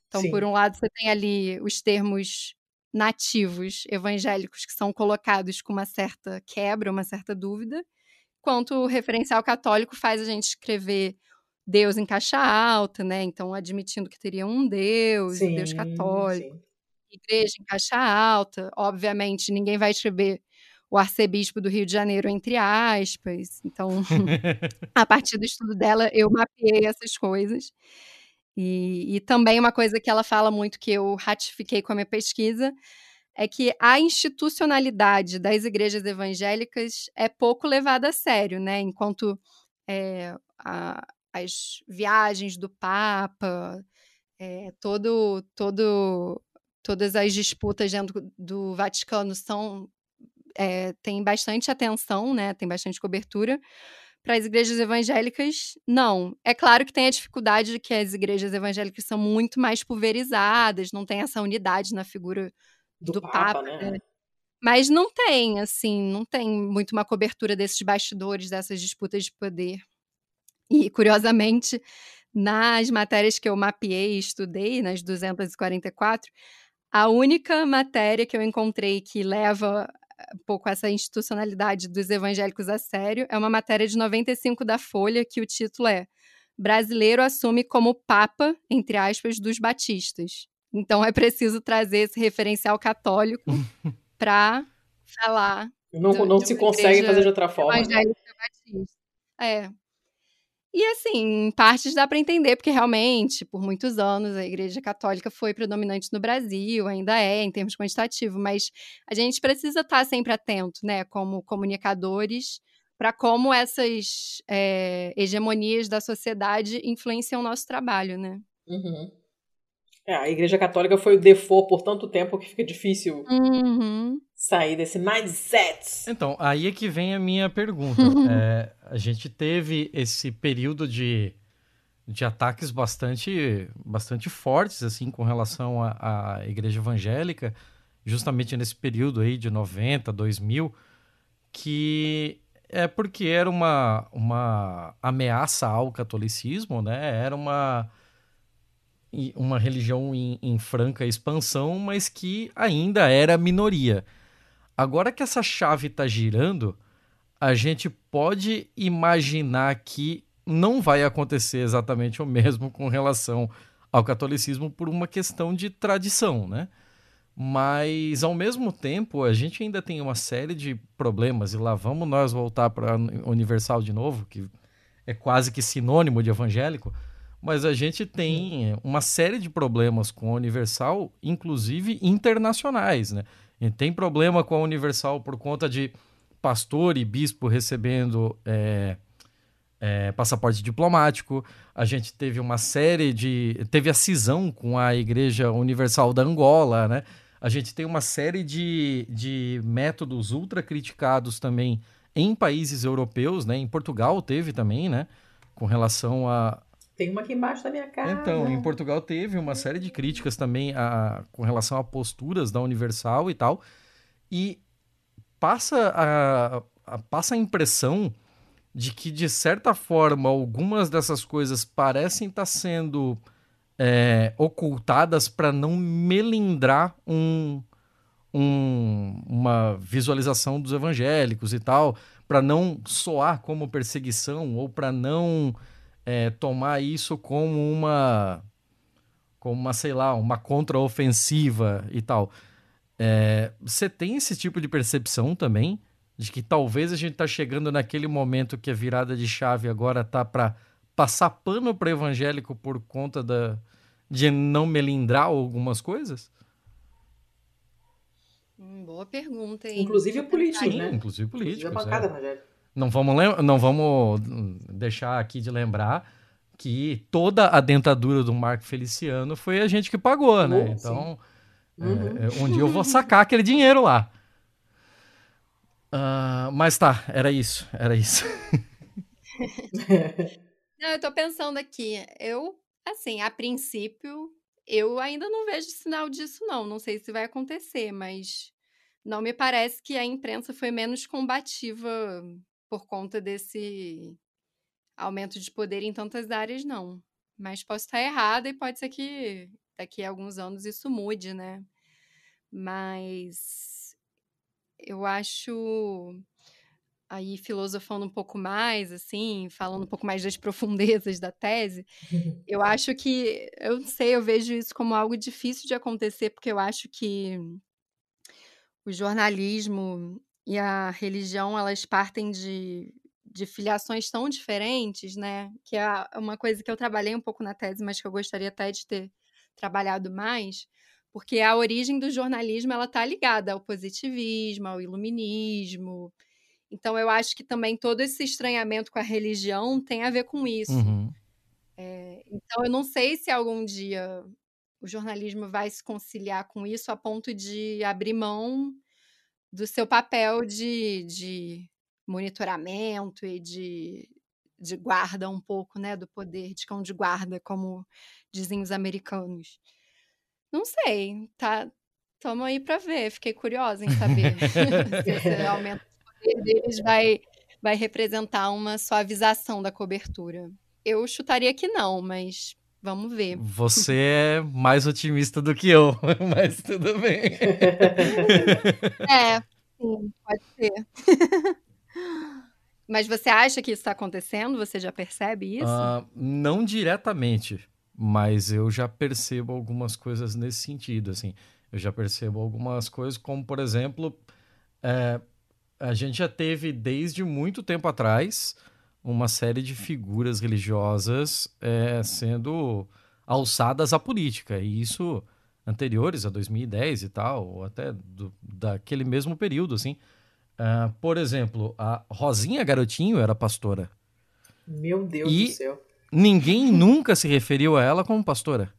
Então, Sim. por um lado, você tem ali os termos nativos evangélicos que são colocados com uma certa quebra, uma certa dúvida, quanto o referencial católico faz a gente escrever Deus em caixa alta, né? Então, admitindo que teria um Deus, sim, um Deus católico. Sim. Igreja em caixa alta, obviamente, ninguém vai escrever o arcebispo do Rio de Janeiro, entre aspas. Então, a partir do estudo dela, eu mapeei essas coisas. E, e, também uma coisa que ela fala muito, que eu ratifiquei com a minha pesquisa, é que a institucionalidade das igrejas evangélicas é pouco levada a sério, né? Enquanto é, a, as viagens do Papa, é, todo, todo, todas as disputas dentro do Vaticano são é, tem bastante atenção, né? Tem bastante cobertura. Para as igrejas evangélicas, não. É claro que tem a dificuldade de que as igrejas evangélicas são muito mais pulverizadas, não tem essa unidade na figura do, do Papa, Papa né? né? Mas não tem, assim, não tem muito uma cobertura desses bastidores, dessas disputas de poder. E, curiosamente, nas matérias que eu mapeei e estudei, nas 244, a única matéria que eu encontrei que leva um pouco essa institucionalidade dos evangélicos a sério. É uma matéria de 95 da Folha que o título é Brasileiro assume como papa, entre aspas, dos batistas. Então é preciso trazer esse referencial católico para falar. Não, do, não se consegue fazer de outra forma. Evangélica batista. É, e assim, em partes dá para entender, porque realmente, por muitos anos, a Igreja Católica foi predominante no Brasil, ainda é, em termos quantitativos, mas a gente precisa estar sempre atento, né, como comunicadores, para como essas é, hegemonias da sociedade influenciam o nosso trabalho, né? Uhum. É, a Igreja Católica foi o default por tanto tempo que fica difícil uhum. Sair desse mindset. Então, aí é que vem a minha pergunta. é, a gente teve esse período de, de ataques bastante, bastante fortes, assim, com relação à, igreja evangélica, justamente nesse período aí de 90, 2000, que é porque era uma, uma ameaça ao catolicismo, né? Era uma uma religião em, em franca expansão, mas que ainda era minoria. Agora que essa chave está girando, a gente pode imaginar que não vai acontecer exatamente o mesmo com relação ao catolicismo por uma questão de tradição, né? Mas, ao mesmo tempo, a gente ainda tem uma série de problemas, e lá vamos nós voltar para Universal de novo, que é quase que sinônimo de evangélico, mas a gente tem uma série de problemas com a Universal, inclusive internacionais, né? E tem problema com a Universal por conta de pastor e bispo recebendo é, é, passaporte diplomático. A gente teve uma série de. Teve a cisão com a Igreja Universal da Angola, né? A gente tem uma série de, de métodos ultra criticados também em países europeus, né? Em Portugal teve também, né? Com relação a. Tem uma aqui embaixo da minha casa. Então, em Portugal teve uma série de críticas também a, com relação a posturas da Universal e tal. E passa a, a passa a impressão de que, de certa forma, algumas dessas coisas parecem estar tá sendo é, ocultadas para não melindrar um, um, uma visualização dos evangélicos e tal, para não soar como perseguição ou para não é, tomar isso como uma, como uma, sei lá, uma contraofensiva e tal. É, você tem esse tipo de percepção também de que talvez a gente está chegando naquele momento que a virada de chave agora tá para passar pano para evangélico por conta da, de não melindrar algumas coisas? Hum, boa pergunta, hein? Inclusive político, né? Inclusive político. É. Não vamos, não vamos deixar aqui de lembrar que toda a dentadura do Marco Feliciano foi a gente que pagou, né? Então, uhum. é, um dia eu vou sacar aquele dinheiro lá. Uh, mas tá, era isso, era isso. não, eu tô pensando aqui, eu, assim, a princípio, eu ainda não vejo sinal disso, não. Não sei se vai acontecer, mas não me parece que a imprensa foi menos combativa por conta desse aumento de poder em tantas áreas, não. Mas posso estar errada e pode ser que daqui a alguns anos isso mude, né? Mas eu acho aí filosofando um pouco mais, assim, falando um pouco mais das profundezas da tese, eu acho que, eu não sei, eu vejo isso como algo difícil de acontecer, porque eu acho que o jornalismo e a religião, elas partem de, de filiações tão diferentes, né, que é uma coisa que eu trabalhei um pouco na tese, mas que eu gostaria até de ter trabalhado mais, porque a origem do jornalismo ela está ligada ao positivismo, ao iluminismo. Então eu acho que também todo esse estranhamento com a religião tem a ver com isso. Uhum. É, então eu não sei se algum dia o jornalismo vai se conciliar com isso a ponto de abrir mão do seu papel de, de monitoramento e de, de guarda um pouco, né, do poder de cão de guarda, como dizem os americanos. Não sei, tá? Tamo aí para ver. Fiquei curiosa em saber se esse aumento de poder deles vai, vai representar uma suavização da cobertura. Eu chutaria que não, mas vamos ver. Você é mais otimista do que eu, mas tudo bem. é, sim, pode ser. Mas você acha que isso está acontecendo? Você já percebe isso? Uh, não diretamente mas eu já percebo algumas coisas nesse sentido, assim. Eu já percebo algumas coisas, como, por exemplo, é, a gente já teve, desde muito tempo atrás, uma série de figuras religiosas é, sendo alçadas à política, e isso anteriores a 2010 e tal, ou até do, daquele mesmo período, assim. Uh, por exemplo, a Rosinha Garotinho era pastora. Meu Deus e do céu ninguém nunca se referiu a ela como pastora.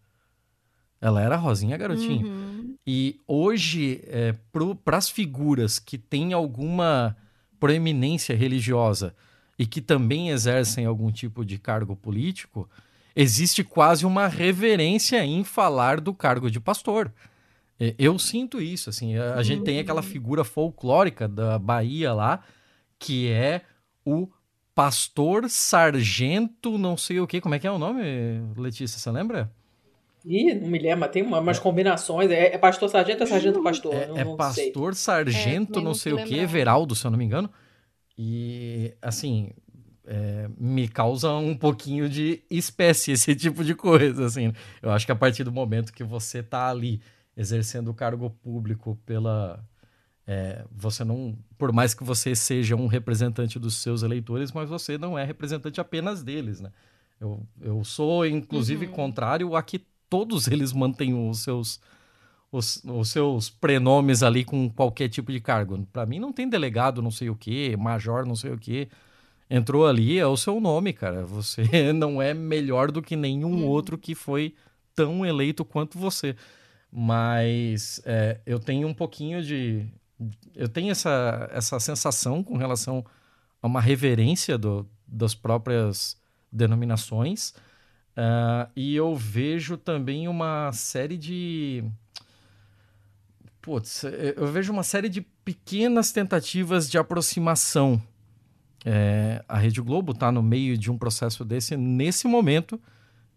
Ela era Rosinha Garotinho. Uhum. E hoje, é, para as figuras que têm alguma proeminência religiosa e que também exercem algum tipo de cargo político, existe quase uma reverência em falar do cargo de pastor. É, eu sinto isso, assim, a, a gente tem aquela uhum. figura folclórica da Bahia lá, que é o pastor, sargento, não sei o que. Como é que é o nome, Letícia? Você lembra? Ih, não me lembro, tem uma, umas é. combinações. É, é, pastor sargento ou é sargento pastor? É, não, é pastor sei. sargento, é, não sei o que, Veraldo, se eu não me engano. E, assim, é, me causa um pouquinho de espécie esse tipo de coisa, assim. Eu acho que a partir do momento que você tá ali exercendo o cargo público pela... É, você não... Por mais que você seja um representante dos seus eleitores, mas você não é representante apenas deles, né? Eu, eu sou, inclusive, uhum. contrário a que todos eles mantenham os seus, os, os seus prenomes ali com qualquer tipo de cargo. Para mim, não tem delegado, não sei o que, major, não sei o que. Entrou ali, é o seu nome, cara. Você não é melhor do que nenhum uhum. outro que foi tão eleito quanto você. Mas é, eu tenho um pouquinho de. Eu tenho essa, essa sensação com relação a uma reverência do, das próprias denominações. Uh, e eu vejo também uma série de. Putz, eu vejo uma série de pequenas tentativas de aproximação. É, a Rede Globo está no meio de um processo desse nesse momento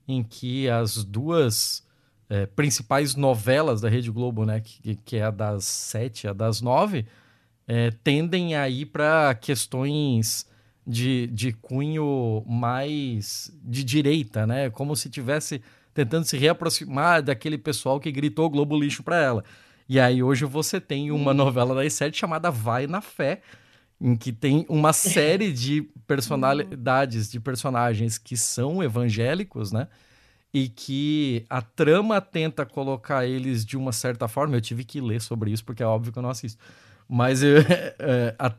em que as duas é, principais novelas da Rede Globo, né, que, que é a das sete, a das nove, é, tendem a ir para questões de, de cunho mais de direita, né? Como se tivesse tentando se reaproximar daquele pessoal que gritou Globo lixo para ela. E aí hoje você tem uma novela das sete chamada Vai na Fé, em que tem uma série de personalidades, de personagens que são evangélicos, né? E que a trama tenta colocar eles de uma certa forma. Eu tive que ler sobre isso, porque é óbvio que eu não assisto. Mas eu, é, a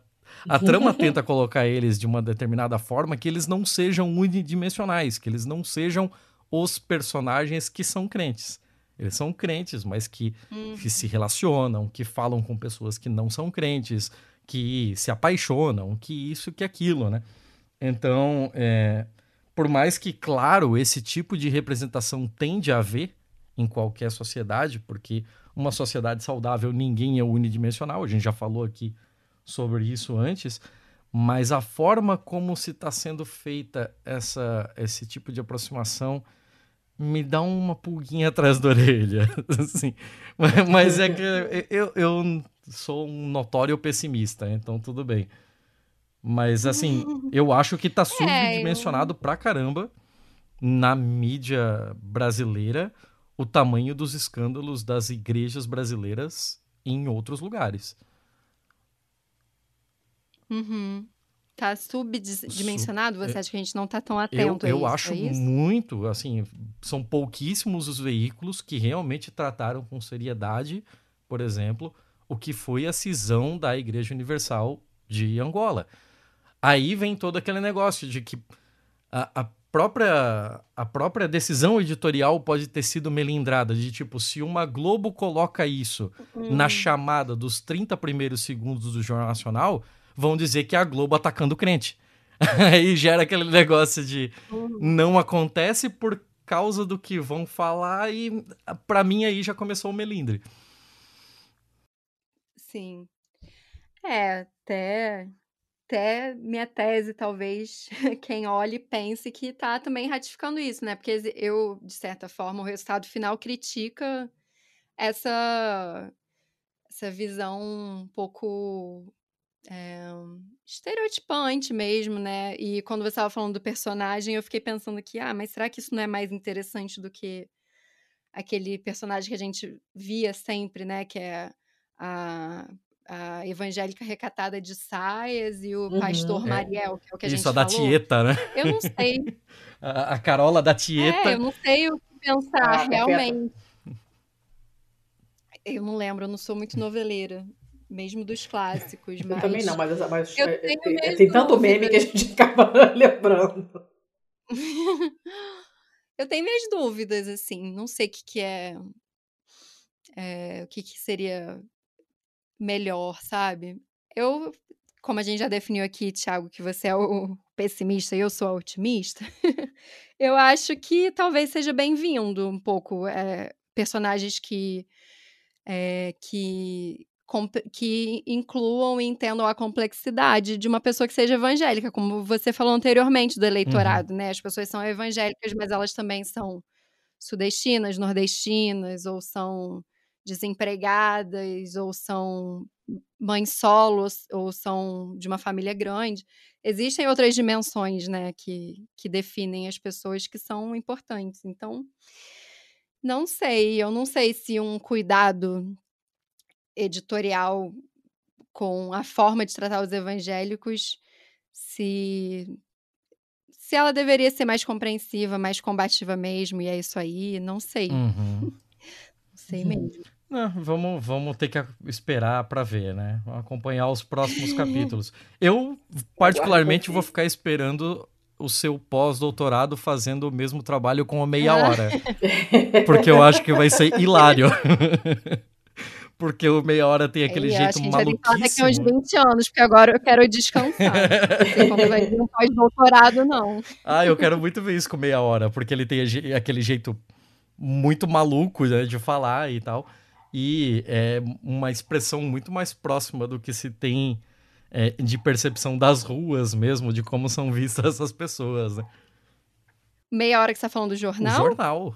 a trama tenta colocar eles de uma determinada forma que eles não sejam unidimensionais, que eles não sejam os personagens que são crentes. Eles são crentes, mas que, uhum. que se relacionam, que falam com pessoas que não são crentes, que se apaixonam, que isso, que aquilo, né? Então, é, por mais que, claro, esse tipo de representação tende a haver em qualquer sociedade, porque uma sociedade saudável ninguém é unidimensional, a gente já falou aqui sobre isso antes, mas a forma como se está sendo feita essa, esse tipo de aproximação me dá uma pulguinha atrás da orelha. assim. mas, mas é que eu, eu sou um notório pessimista, então tudo bem. Mas assim, eu acho que está subdimensionado é, eu... pra caramba na mídia brasileira o tamanho dos escândalos das igrejas brasileiras em outros lugares. Uhum. Tá subdimensionado? Você é, acha que a gente não tá tão atento eu, a isso? Eu acho é muito, assim, são pouquíssimos os veículos que realmente trataram com seriedade, por exemplo, o que foi a cisão da Igreja Universal de Angola. Aí vem todo aquele negócio de que a, a própria, a própria decisão editorial pode ter sido melindrada, de tipo, se uma Globo coloca isso uhum. na chamada dos 30 primeiros segundos do Jornal Nacional vão dizer que é a Globo atacando o crente. Aí gera aquele negócio de uhum. não acontece por causa do que vão falar e para mim aí já começou o melindre. Sim. É, até até minha tese, talvez, quem olhe pense que tá também ratificando isso, né? Porque eu, de certa forma, o resultado final critica essa, essa visão um pouco é, estereotipante mesmo, né? E quando você estava falando do personagem, eu fiquei pensando que, ah, mas será que isso não é mais interessante do que aquele personagem que a gente via sempre, né? Que é a, a evangélica recatada de saias e o uhum, pastor é. Mariel, que é o que a isso, gente Isso, a da Tieta, né? Eu não sei. a, a, Carola da Tieta. É, eu não sei o que pensar, ah, realmente. Eu não lembro, eu não sou muito noveleira mesmo dos clássicos. Mas... Eu também não, mas, mas é, é, tem tanto meme que a gente acaba lembrando. eu tenho minhas dúvidas, assim, não sei o que, que é, é o que, que seria melhor, sabe? Eu, como a gente já definiu aqui, Thiago, que você é o pessimista e eu sou a otimista, eu acho que talvez seja bem-vindo um pouco é, personagens que, é, que que incluam e entendam a complexidade de uma pessoa que seja evangélica, como você falou anteriormente do eleitorado, uhum. né? As pessoas são evangélicas, mas elas também são sudestinas, nordestinas, ou são desempregadas, ou são mães solos, ou são de uma família grande. Existem outras dimensões, né, que, que definem as pessoas que são importantes. Então, não sei, eu não sei se um cuidado editorial com a forma de tratar os evangélicos, se se ela deveria ser mais compreensiva, mais combativa mesmo, e é isso aí, não sei. Uhum. não sei mesmo. Não, vamos, vamos ter que esperar para ver, né? Vamos acompanhar os próximos capítulos. Eu, particularmente, vou ficar esperando o seu pós-doutorado fazendo o mesmo trabalho com a meia hora. Porque eu acho que vai ser hilário. Porque o meia hora tem aquele É, eu jeito acho que a gente vai daqui a uns maluquíssimo. 20 anos, porque agora eu quero descansar. Não vai vir um pós-doutorado, não. Ah, eu quero muito ver isso com meia hora, porque ele tem aquele jeito muito maluco né, de falar e tal. E é uma expressão muito mais próxima do que se tem é, de percepção das ruas mesmo, de como são vistas essas pessoas. Né? Meia hora que você tá falando do O jornal? jornal.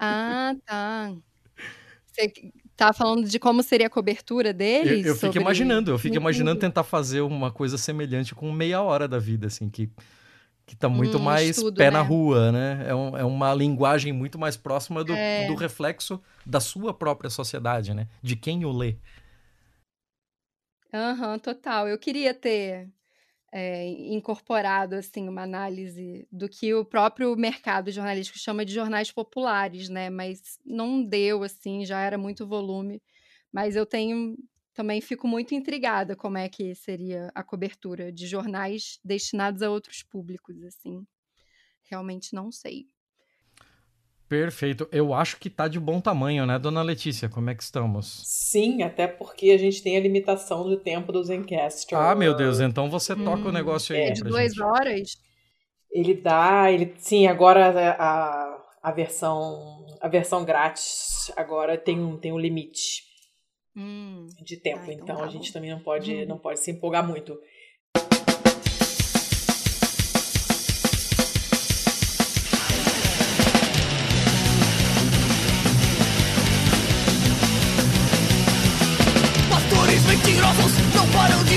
Ah, tá. Você tá falando de como seria a cobertura Eu, deles? eu fico sobre- imaginando, eu fico Não imaginando tentar fazer uma coisa semelhante com meia hora da vida, assim, que, que tá muito um mais estudo, pé na né? rua, né? É, um- é uma linguagem muito mais próxima do, É. do reflexo da sua própria sociedade, né? De quem o lê. Aham, total. Eu queria ter é, incorporado assim uma análise do que o próprio mercado jornalístico chama de jornais populares, né? Mas não deu assim, já era muito volume. Mas eu tenho também fico muito intrigada como é que seria a cobertura de jornais destinados a outros públicos, assim. Realmente não sei. Perfeito. Eu acho que tá de bom tamanho, né, dona Letícia? Como é que estamos? Sim, até porque a gente tem a limitação de tempo do Zencaster. Ah, meu Deus, então você toca o Hum, negócio aí é, De pra duas gente. horas? Ele dá, ele sim, agora a, a versão a versão grátis agora tem um tem um limite Hum, de tempo, Ah, então então tá a gente também não pode Uhum. não pode se empolgar muito.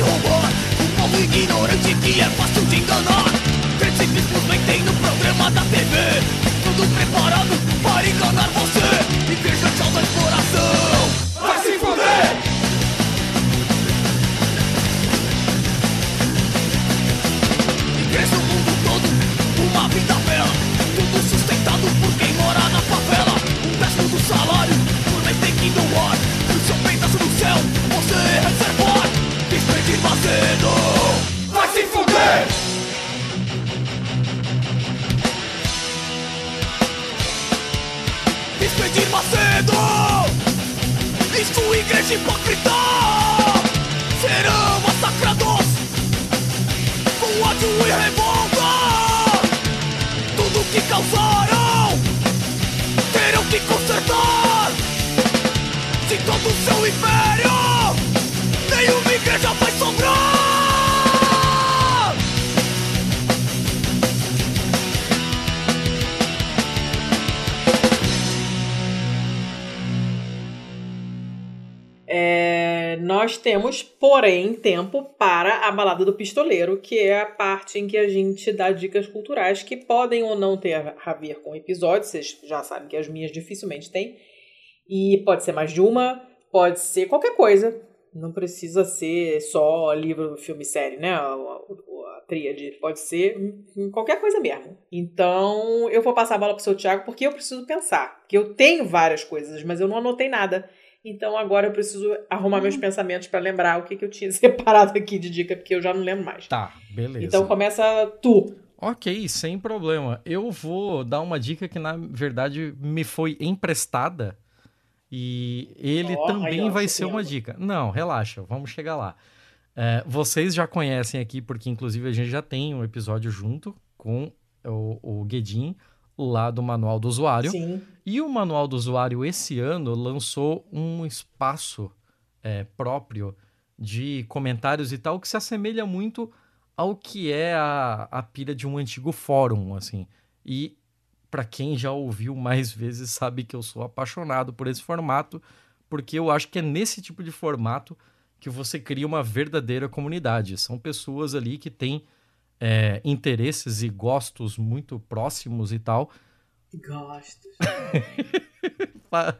De Um povo ignorante que é fácil de enganar Crentes simplesmente no programa da TV temos, porém, tempo para a balada do pistoleiro, que é a parte em que a gente dá dicas culturais que podem ou não ter a ver com episódios. Vocês já sabem que as minhas dificilmente têm. E pode ser mais de uma, pode ser qualquer coisa. Não precisa ser só livro, filme, série, né? A, a, a tríade. Pode ser qualquer coisa mesmo. Então, eu vou passar a bola pro seu Thiago, porque eu preciso pensar. Porque eu tenho várias coisas, mas eu não anotei nada. Então agora eu preciso arrumar meus pensamentos para lembrar o que, que eu tinha separado aqui de dica, porque eu já não lembro mais. Tá, beleza. Então começa tu. Ok, sem problema. Eu vou dar uma dica que, na verdade, me foi emprestada. E ele Ó, também aí, ó, vai ser uma dica. Não, relaxa, vamos chegar lá. É, vocês já conhecem aqui, porque inclusive a gente já tem um episódio junto com o, o Guedin, lá do Manual do Usuário. Sim. E o Manual do Usuário, esse ano, lançou um espaço é, próprio de comentários e tal, que se assemelha muito ao que é a, a pilha de um antigo fórum, assim. E para quem já ouviu mais vezes sabe que eu sou apaixonado por esse formato, porque eu acho que é nesse tipo de formato que você cria uma verdadeira comunidade. São pessoas ali que têm é, interesses e gostos muito próximos e tal. Gostos.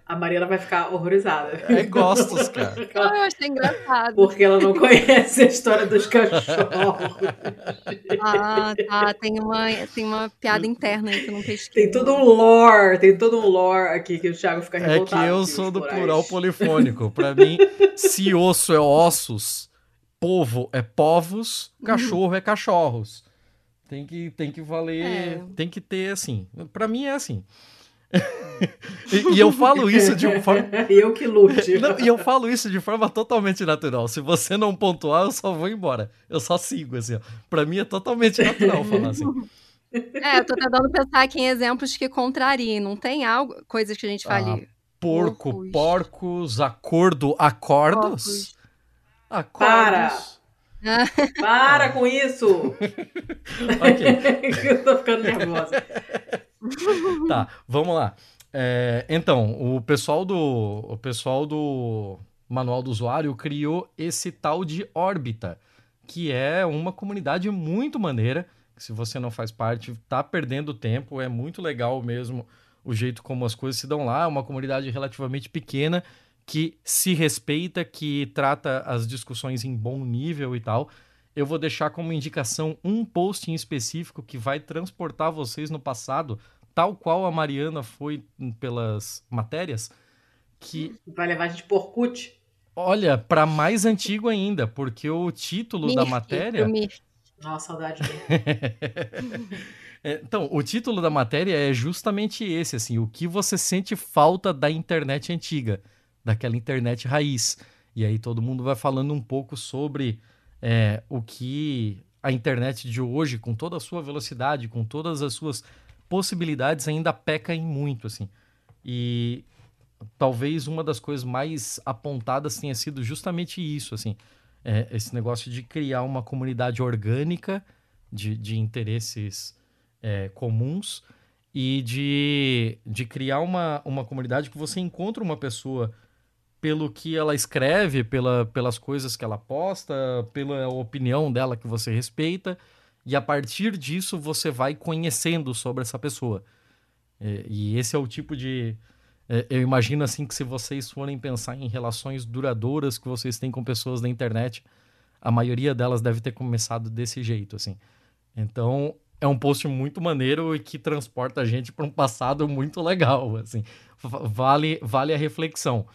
A Mariana vai ficar horrorizada. É gostos, cara. Ah, eu achei engraçado. Porque ela não conhece a história dos cachorros. Ah, tá. Tem uma, tem uma piada interna aí que eu não pesquei. Tem todo um lore, tem todo um lore aqui que o Thiago fica É revoltado. que eu sou do plural polifônico. Pra mim, se osso é ossos, povo é povos, cachorro é cachorros. Tem que, tem que valer, É. tem que ter assim. Pra mim é assim. e, e eu falo isso de uma forma. eu que lute. Não, e eu falo isso de forma totalmente natural. Se você não pontuar, eu só vou embora. Eu só sigo, assim. Ó. Pra mim é totalmente natural falar assim. É, eu tô tentando pensar aqui em exemplos que contrariem. Não tem algo, coisas que a gente fale. Porco, Porcos. porcos, acordo, acordos. Porcos. Acordos. Para com isso! Ok. eu tô ficando nervosa. Tá, vamos lá. É, então, o pessoal do o pessoal do manual do usuário criou esse tal de órbita, que é uma comunidade muito maneira. que Se você não faz parte, tá perdendo tempo. É muito legal mesmo o jeito como as coisas se dão lá. É uma comunidade relativamente pequena que se respeita, que trata as discussões em bom nível e tal. Eu vou deixar como indicação um post em específico que vai transportar vocês no passado, tal qual a Mariana foi pelas matérias, que Vai levar a gente por Orkut? olha para mais antigo ainda, porque o título da matéria Mirk. Nossa, saudade dele. É, Então, o título da matéria é justamente esse, assim, o que você sente falta da internet antiga, daquela internet raiz. E aí todo mundo vai falando um pouco sobre é, o que a internet de hoje, com toda a sua velocidade, com todas as suas possibilidades, ainda peca em muito, assim. E talvez uma das coisas mais apontadas tenha sido justamente isso, assim, é, esse negócio de criar uma comunidade orgânica de, de interesses é, comuns e de, de criar uma, uma comunidade que você encontra uma pessoa pelo que ela escreve, pela, pelas coisas que ela posta, pela opinião dela que você respeita, e a partir disso você vai conhecendo sobre essa pessoa. É, e esse é o tipo de. é, eu imagino assim que se vocês forem pensar em relações duradouras que vocês têm com pessoas da internet, a maioria delas deve ter começado desse jeito, assim. Então, é um post muito maneiro e que transporta a gente para um passado muito legal, assim. Va- Vale, vale a reflexão.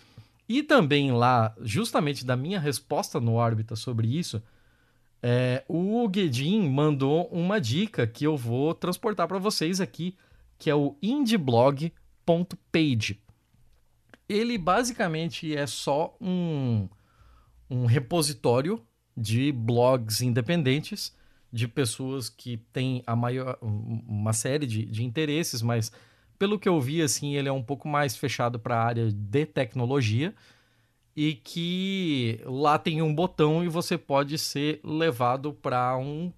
E também lá, justamente da minha resposta no Órbita sobre isso, é, o Guedin mandou uma dica que eu vou transportar para vocês aqui, que é o indieblog.page. Ele basicamente é só um, um repositório de blogs independentes de pessoas que têm a maior, um- uma série de, de interesses, mas pelo que eu vi, assim, ele é um pouco mais fechado para a área de tecnologia e que lá tem um botão e você pode ser levado para um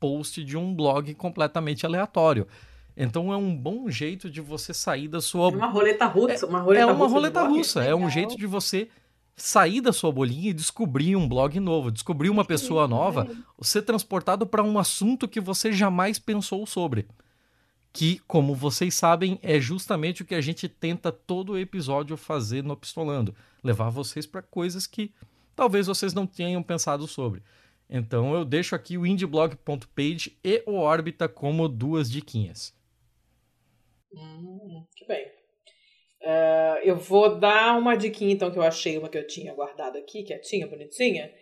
post de um blog completamente aleatório. Então é um bom jeito de você sair da sua Uma roleta russa. Uma roleta é uma russa roleta russa, é um jeito de você sair da sua bolinha e descobrir um blog novo, descobrir uma pessoa nova, ser transportado para um assunto que você jamais pensou sobre. Que, como vocês sabem, é justamente o que a gente tenta todo episódio fazer no Pistolando, levar vocês para coisas que talvez vocês não tenham pensado sobre. Então eu deixo aqui o indieblog.page e o Orbita como duas diquinhas. Hum, muito bem. É, eu vou dar uma diquinha, então, que eu achei, uma que eu tinha guardado aqui, quietinha, bonitinha,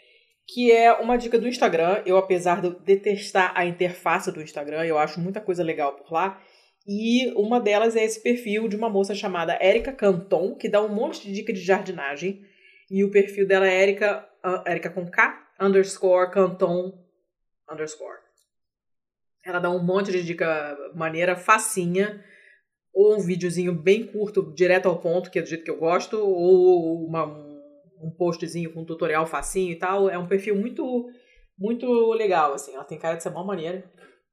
que é uma dica do Instagram. Eu, apesar de eu detestar a interface do Instagram, eu acho muita coisa legal por lá. E uma delas é esse perfil de uma moça chamada Erika Canton, que dá um monte de dica de jardinagem. E o perfil dela é Erika, ah, Erika com K, underscore, Canton, underscore. Ela dá um monte de dica maneira, facinha ou um videozinho bem curto, direto ao ponto, que é do jeito que eu gosto, ou uma, um postzinho com um tutorial facinho e tal. É um perfil muito muito legal, assim. Ela tem cara de ser uma maneira.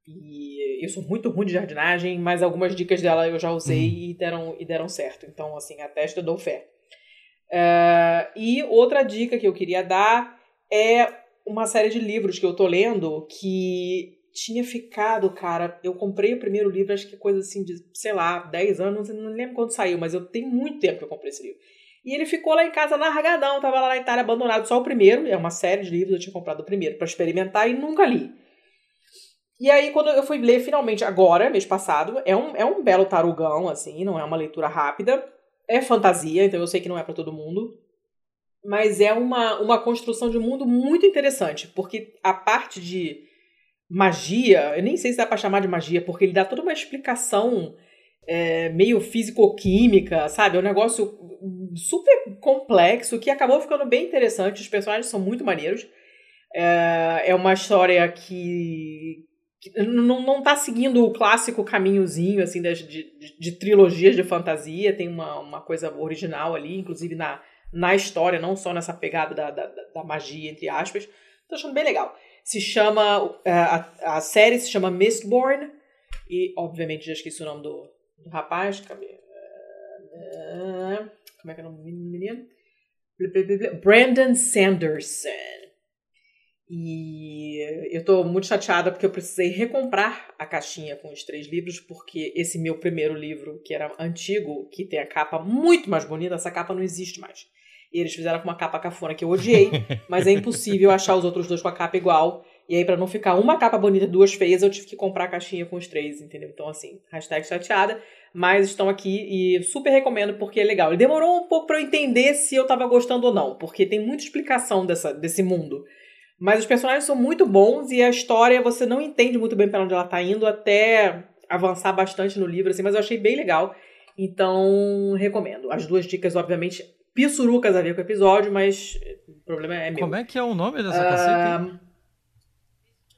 E eu sou muito ruim de jardinagem, mas algumas dicas dela eu já usei uhum. e, deram, e deram certo. Então, assim, a testa eu dou fé. Uh, e outra dica que eu queria dar é uma série de livros que eu tô lendo que tinha ficado, cara. Eu comprei o primeiro livro, acho que coisa assim de, sei lá, 10 anos, não lembro quando saiu, mas eu tenho muito tempo que eu comprei esse livro. E ele ficou lá em casa largadão, tava lá na Itália abandonado, só o primeiro, é uma série de livros, eu tinha comprado o primeiro para experimentar e nunca li. E aí, quando eu fui ler finalmente agora, mês passado, é um, é um belo tarugão, assim, não é uma leitura rápida. É fantasia, então eu sei que não é para todo mundo. Mas é uma, uma construção de mundo muito interessante, porque a parte de magia, eu nem sei se dá pra chamar de magia, porque ele dá toda uma explicação é, meio físico-química, sabe? É um negócio super complexo que acabou ficando bem interessante. Os personagens são muito maneiros. É, é uma história que, não, não tá seguindo o clássico caminhozinho, assim, de, de, de, trilogias de fantasia, tem uma, uma coisa original ali, inclusive na, na história, não só nessa pegada da, da, da magia, entre aspas. Tô achando bem legal. Se chama, é, a, a série se chama Mistborn, e obviamente já esqueci o nome do, do rapaz? É, como é que é o nome do menino? Brandon Sanderson. E eu tô muito chateada porque eu precisei recomprar a caixinha com os três livros, porque esse meu primeiro livro, que era antigo, que tem a capa muito mais bonita, essa capa não existe mais. E eles fizeram com uma capa cafona que eu odiei, mas é impossível achar os outros dois com a capa igual. E aí, para não ficar uma capa bonita e duas feias, eu tive que comprar a caixinha com os três, entendeu? Então, assim, hashtag chateada, mas estão aqui e super recomendo porque é legal. Ele demorou um pouco para eu entender se eu tava gostando ou não, porque tem muita explicação dessa, desse mundo. Mas os personagens são muito bons e a história você não entende muito bem para onde ela tá indo até avançar bastante no livro, assim, mas eu achei bem legal. Então, recomendo. As duas dicas, obviamente, pissurucas a ver com o episódio, mas o problema é meu. Como é que é o nome dessa uh, caceta?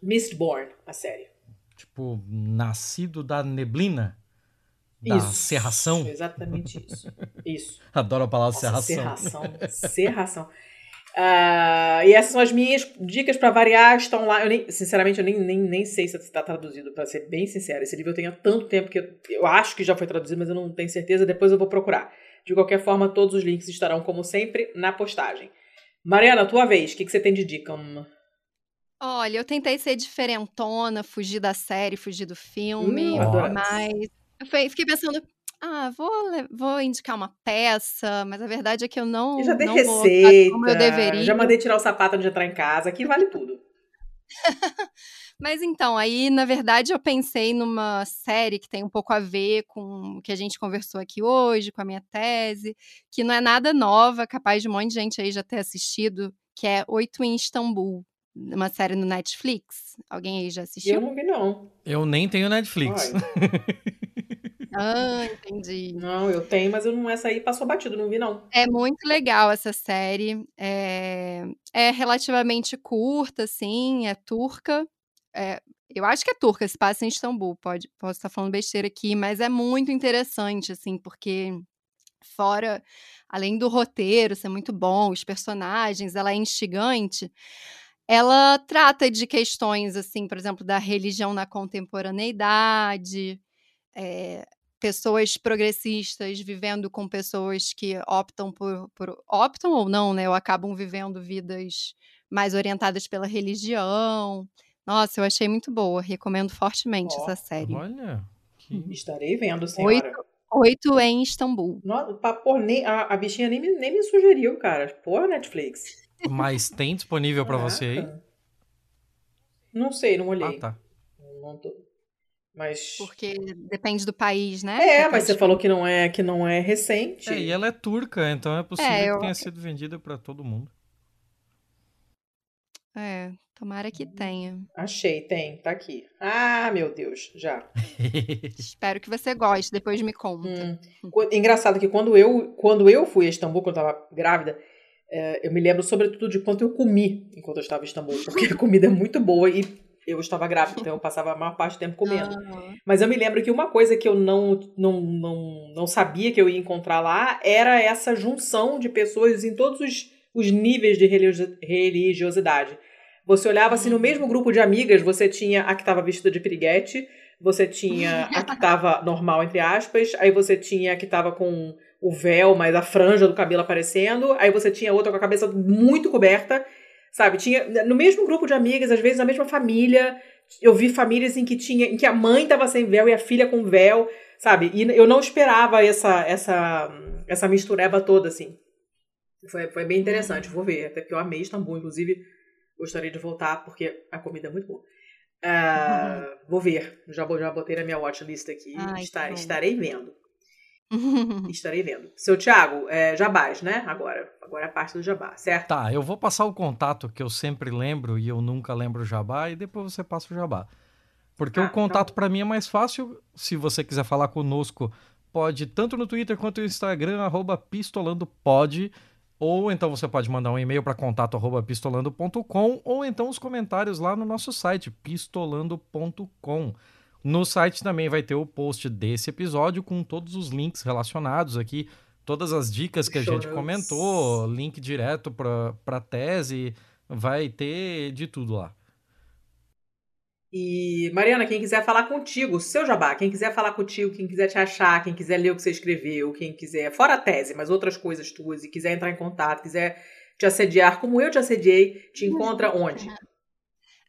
Mistborn, a série. Tipo, nascido da neblina? Da isso, serração? Exatamente isso. Isso. Adoro a palavra Nossa, serração. Serração. Serração. Uh, e essas são as minhas dicas para variar, estão lá. Eu nem, sinceramente, eu nem, nem, nem sei se está traduzido, para ser bem sincero. Esse livro eu tenho há tanto tempo que eu, eu, acho que já foi traduzido, mas eu não tenho certeza. Depois eu vou procurar. De qualquer forma, todos os links estarão, como sempre, na postagem. Mariana, tua vez, o que, que você tem de dica? Olha, eu tentei ser diferentona, fugir da série, fugir do filme, hum, mas eu fiquei pensando, ah, vou, vou indicar uma peça, mas a verdade é que eu não. Eu já dei não receita, como eu deveria. Já mandei tirar o sapato antes de entrar em casa, aqui vale tudo. mas então, aí, na verdade, eu pensei numa série que tem um pouco a ver com o que a gente conversou aqui hoje, com a minha tese, que não é nada nova, capaz de um monte de gente aí já ter assistido, que é Oito em Istambul uma série no Netflix. Alguém aí já assistiu? Eu não vi, não. Eu nem tenho Netflix. Ah, entendi. Não, eu tenho, mas eu não essa aí passou batido, não vi não. É muito legal essa série. É, é relativamente curta, assim, é turca. É, eu acho que é turca, se passa em Istambul, pode, posso estar falando besteira aqui, mas é muito interessante, assim, porque fora, além do roteiro ser muito bom, os personagens, ela é instigante, ela trata de questões, assim, por exemplo, da religião na contemporaneidade, é, pessoas progressistas vivendo com pessoas que optam por, por, optam ou não, né, ou acabam vivendo vidas mais orientadas pela religião. Nossa, eu achei muito boa, recomendo fortemente oh, essa série. Olha, que... Uhum. estarei vendo, senhora. Oito, oito em Istambul. Nossa, pô, nem, a, a bichinha nem me, nem me sugeriu, cara. Pô, Netflix. Mas tem disponível para você aí? Não sei, não olhei. Ah, tá. Não tô... Mas... Porque depende do país, né? É, depende mas você de... falou que não é que não é recente. É, e ela é turca, então é possível é, eu... que tenha sido vendida para todo mundo. É, tomara que tenha. Achei, tem, tá aqui. Ah, meu Deus, já. Espero que você goste, depois me conta. Hum. Engraçado que quando eu, quando eu fui a Istambul, quando eu tava grávida, eu me lembro sobretudo de quanto eu comi enquanto eu estava em Istambul, porque a comida é muito boa e eu estava grávida, então eu passava a maior parte do tempo comendo. Uhum. Mas eu me lembro que uma coisa que eu não, não, não, não sabia que eu ia encontrar lá era essa junção de pessoas em todos os, os níveis de religiosidade. Você olhava assim, no mesmo grupo de amigas, você tinha a que estava vestida de piriguete, você tinha a que estava normal, entre aspas, aí você tinha a que estava com o véu, mas a franja do cabelo aparecendo, aí você tinha outra com a cabeça muito coberta, sabe? Tinha no mesmo grupo de amigas, às vezes na mesma família, eu vi famílias em que tinha, em que a mãe estava sem véu e a filha com véu, sabe? E eu não esperava essa essa essa mistureba toda assim. Foi, foi bem interessante, vou ver, até porque eu amei Istambul, inclusive gostaria de voltar porque a comida é muito boa. Uh, uhum. Vou ver, já, já botei na minha watchlist aqui, Ai, estarei vendo. estarei vendo. Seu Thiago, é, jabás, né? Agora, agora é a parte do jabá, certo? Tá, eu vou passar o contato que eu sempre lembro e eu nunca lembro o jabá e depois você passa o jabá. Porque ah, o contato então... para mim é mais fácil. Se você quiser falar conosco, pode tanto no Twitter quanto no Instagram, arroba pistolandopod. Ou então você pode mandar um e-mail para contato@pistolando.com ou então os comentários lá no nosso site pistolando.com. No site também vai ter o post desse episódio com todos os links relacionados aqui, todas as dicas que a gente comentou, link direto para a tese, vai ter de tudo lá. E, Mariana, quem quiser falar contigo, seu jabá, quem quiser falar contigo, quem quiser te achar, quem quiser ler o que você escreveu, quem quiser, fora a tese, mas outras coisas tuas, e quiser entrar em contato, quiser te assediar, como eu te assediei, te encontra onde?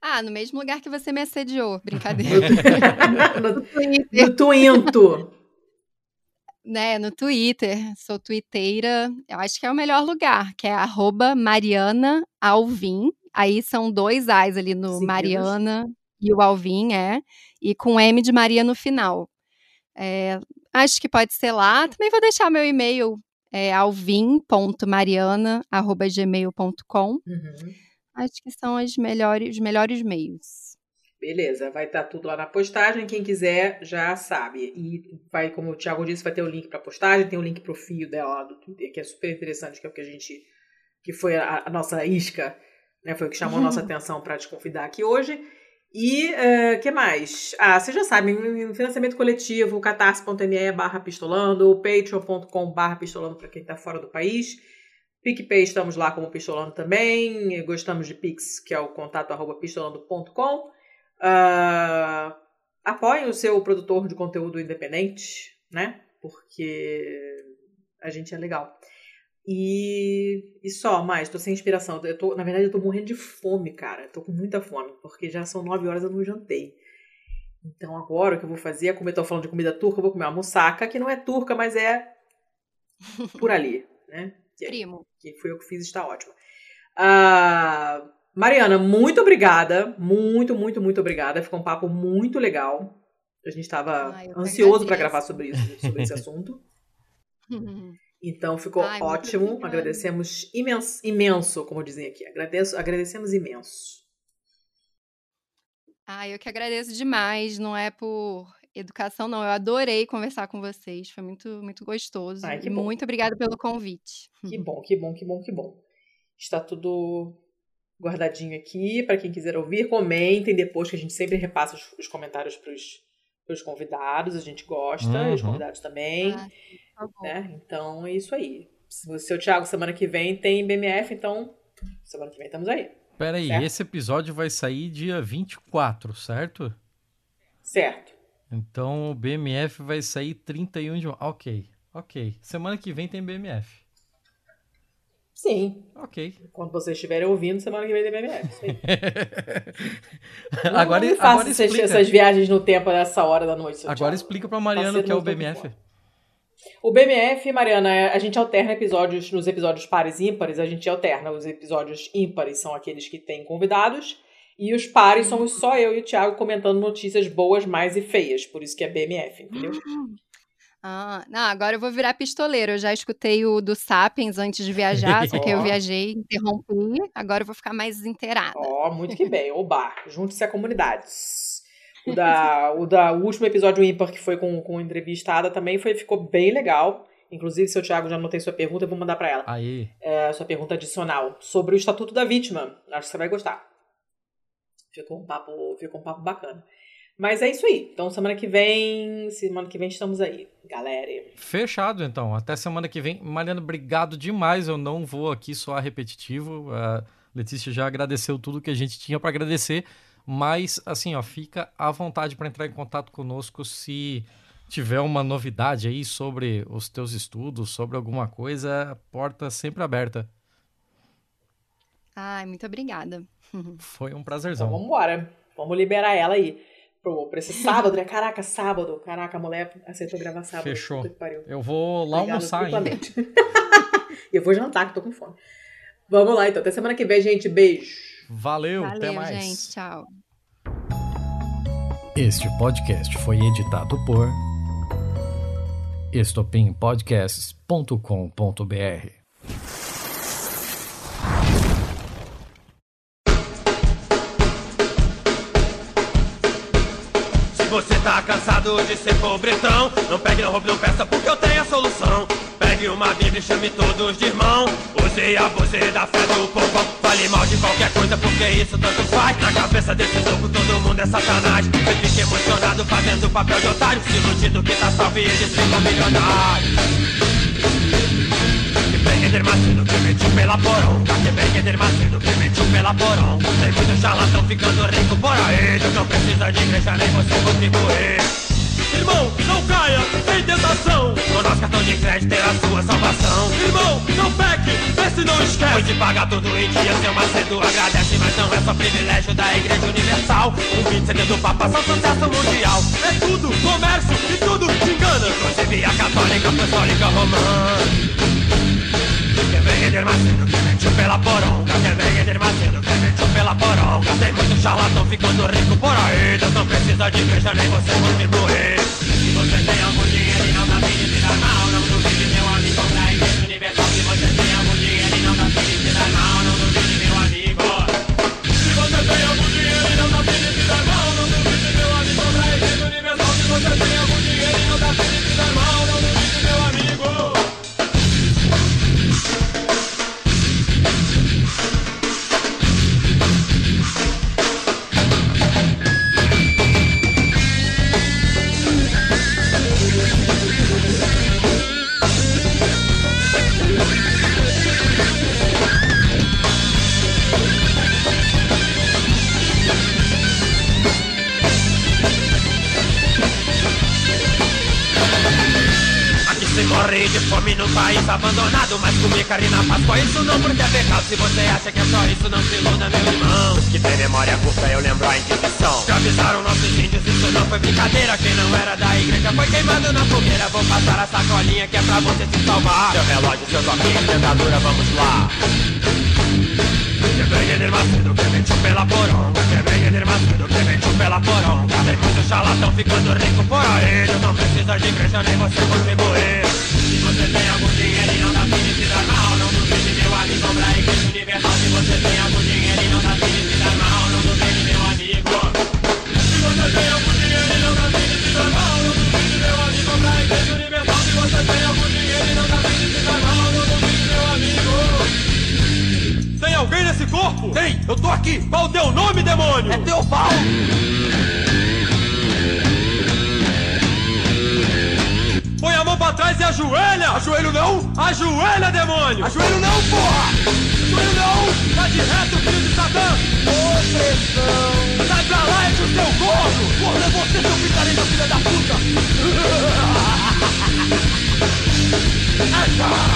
Ah, no mesmo lugar que você me assediou, brincadeira. no, Twitter. No Twinto. Né, no Twitter, sou twitteira, eu acho que é o melhor lugar, que é arroba Mariana Alvim, aí são dois A's ali no Seguidos. Mariana e o Alvin é, e com M de Maria no final. É, acho que pode ser lá. Também vou deixar meu e-mail, é alvin.mariana.gmail.com. Uhum. Acho que são as melhores, os melhores meios. Beleza, vai estar tá tudo lá na postagem. Quem quiser já sabe. E vai, como o Thiago disse, vai ter o link para postagem, tem o link para o fio dela do Twitter, que é super interessante, que é o que a gente. que foi a, a nossa isca, né? Foi o que chamou a nossa atenção para te convidar aqui hoje. E o uh, que mais? Ah, vocês já sabem, financiamento coletivo, catarse.me barra pistolando, patreon.com barra pistolando para quem está fora do país. PicPay estamos lá como pistolando também. Gostamos de Pix, que é o contato arroba pistolando.com. Uh, ah, apoiem o seu produtor de conteúdo independente, né? Porque a gente é legal. E, e só, mais, tô sem inspiração. Eu tô, na verdade, eu tô morrendo de fome, cara. Tô com muita fome, porque já são nove horas e eu não jantei. Então agora o que eu vou fazer é comer, tô falando de comida turca, eu vou comer uma moussaka, que não é turca, mas é por ali, né? Primo. Que foi eu que fiz, está ótimo. Uh, Mariana, muito obrigada. Muito, muito, muito obrigada. Ficou um papo muito legal. A gente estava ansioso para gravar sobre isso, sobre esse assunto. Então ficou Ai, ótimo. Agradecemos imenso, imenso, como dizem aqui. Agradeço, agradecemos imenso. Ah, eu que agradeço demais. Não é por educação, não. Eu adorei conversar com vocês. Foi muito, muito gostoso. Ai, que bom. Muito obrigada pelo convite. Que bom, que bom, que bom, que bom. Está tudo guardadinho aqui para quem quiser ouvir. Comentem depois que a gente sempre repassa os, os comentários para os convidados. A gente gosta, uhum. os convidados também. Ah. Tá né? Então é isso aí. O seu Thiago, semana que vem tem BMF, então semana que vem estamos aí. Pera aí, esse episódio vai sair dia 24, certo? Certo. Então o BMF vai sair 31 de Ok, ok. Semana que vem tem BMF. Sim. Ok. Quando vocês estiverem ouvindo, semana que vem tem BMF. Sim. não, agora, não agora explica. essas viagens no tempo nessa hora da noite. Agora Thiago. explica pra Mariana o que é o BMF. O BMF, Mariana, é, a gente alterna episódios nos episódios pares e ímpares, a gente alterna. Os episódios ímpares são aqueles que têm convidados, e os pares somos só eu e o Thiago comentando notícias boas, mais e feias. Por isso que é BMF, entendeu? Ah, não, agora eu vou virar pistoleiro. Eu já escutei o do Sapiens antes de viajar, só que eu viajei, interrompi. Agora eu vou ficar mais inteirada. Ó, oh, muito que bem. Oba, junte-se à comunidade. O da, o da o último episódio ímpar, que foi com, com entrevistada, também foi, ficou bem legal. Inclusive, seu Thiago já anotei sua pergunta, eu vou mandar para ela. Aí. É, sua pergunta adicional sobre o Estatuto da Vítima. Acho que você vai gostar. Ficou um papo, ficou um papo bacana. Mas é isso aí. Então, semana que vem, semana que vem estamos aí, galera. Fechado, então. Até semana que vem. Mariana, obrigado demais. Eu não vou aqui soar repetitivo. Uh, Letícia já agradeceu tudo que a gente tinha para agradecer, mas assim, ó, fica à vontade para entrar em contato conosco se tiver uma novidade aí sobre os teus estudos, sobre alguma coisa, porta sempre aberta. Ai, muito obrigada. Foi um prazerzão. Então vamos embora. Vamos liberar ela aí. Pro, pra esse sábado, né? Caraca, sábado. Caraca, a mulher aceitou gravar sábado. Fechou. Eu vou lá Obrigada almoçar ainda. E eu vou jantar, que tô com fome. Vamos lá, então. Até semana que vem, gente. Beijo. Valeu, até Valeu, mais. gente. Tchau. Este podcast foi editado por estopimpodcasts.com.br. cansado de ser pobretão, não pegue, não roube, não peça, porque eu tenho a solução. Pegue uma Bíblia e chame todos de irmão. Use e abuse da fé do povo. Fale mal de qualquer coisa, porque isso tanto faz. Na cabeça desse louco, todo mundo é satanás. Ele fica emocionado fazendo papel de otário. Se iludido que tá salvo e eles ficam milionários. Que bem que que mentiu pela poronga Que que Marcelo que mentiu pela poronga Tem muito charlatão ficando rico por aí Tu não precisa de igreja nem você contribuir Irmão, não caia em tentação O nosso cartão de crédito é a sua salvação. Irmão, não peque, vê se não esquece. Pois de pagar tudo em dia, seu Macedo agradece Mas não é só privilégio da Igreja Universal. O 20 CD do Papa são sucesso mundial. É tudo comércio e tudo te engana. Inclusive a católica, apostólica, romana. Que vem de Marcelo, que mentiu pela poronga. Que vem de Marcelo, que mentiu pela poronga. Tem muito charlatão ficando rico por aí. Deus não precisa de igreja, nem você contribuir Se você tem algum dinheiro e não tá afim de fome num país abandonado Mas comer carne na Páscoa, isso não porque é pecado Se você acha que é só isso, não se iluda, meu irmão. Que tem memória curta, eu lembro a Inquisição Escravizaram nossos índios, isso não foi brincadeira. Quem não era da igreja foi queimado na fogueira. Vou passar a sacolinha que é pra você se salvar. Seu relógio, seu toquinho, dentadura, vamos lá. Que vem de Macedo, que mentiu pela poronga. Que vem de Macedo, que mentiu pela poronga. Tem muito charlatão ficando rico por aí não precisa de igreja nem você contribuir tem algum dinheiro não dá fim de dar mal Não duvide, meu amigo, pra igreja universal Se você tem algum dinheiro não dá fim de dar mal Não duvide, meu amigo Se você tem algum se dar mal Não duvide, meu amigo, pra igreja universal Se você tem algum de dar mal Não duvide, meu amigo tem alguém nesse corpo? Tem! Eu tô aqui! Qual o teu nome, demônio? É teu pau! Pra trás e ajoelha! Ajoelho não! Ajoelha, demônio! Ajoelho não, porra! Ajoelho não! Tá de reto, filho de Satã! Opressão! Sai pra lá, enche o seu gordo! Porra, é você, seu picareta, filha da puta! Eita!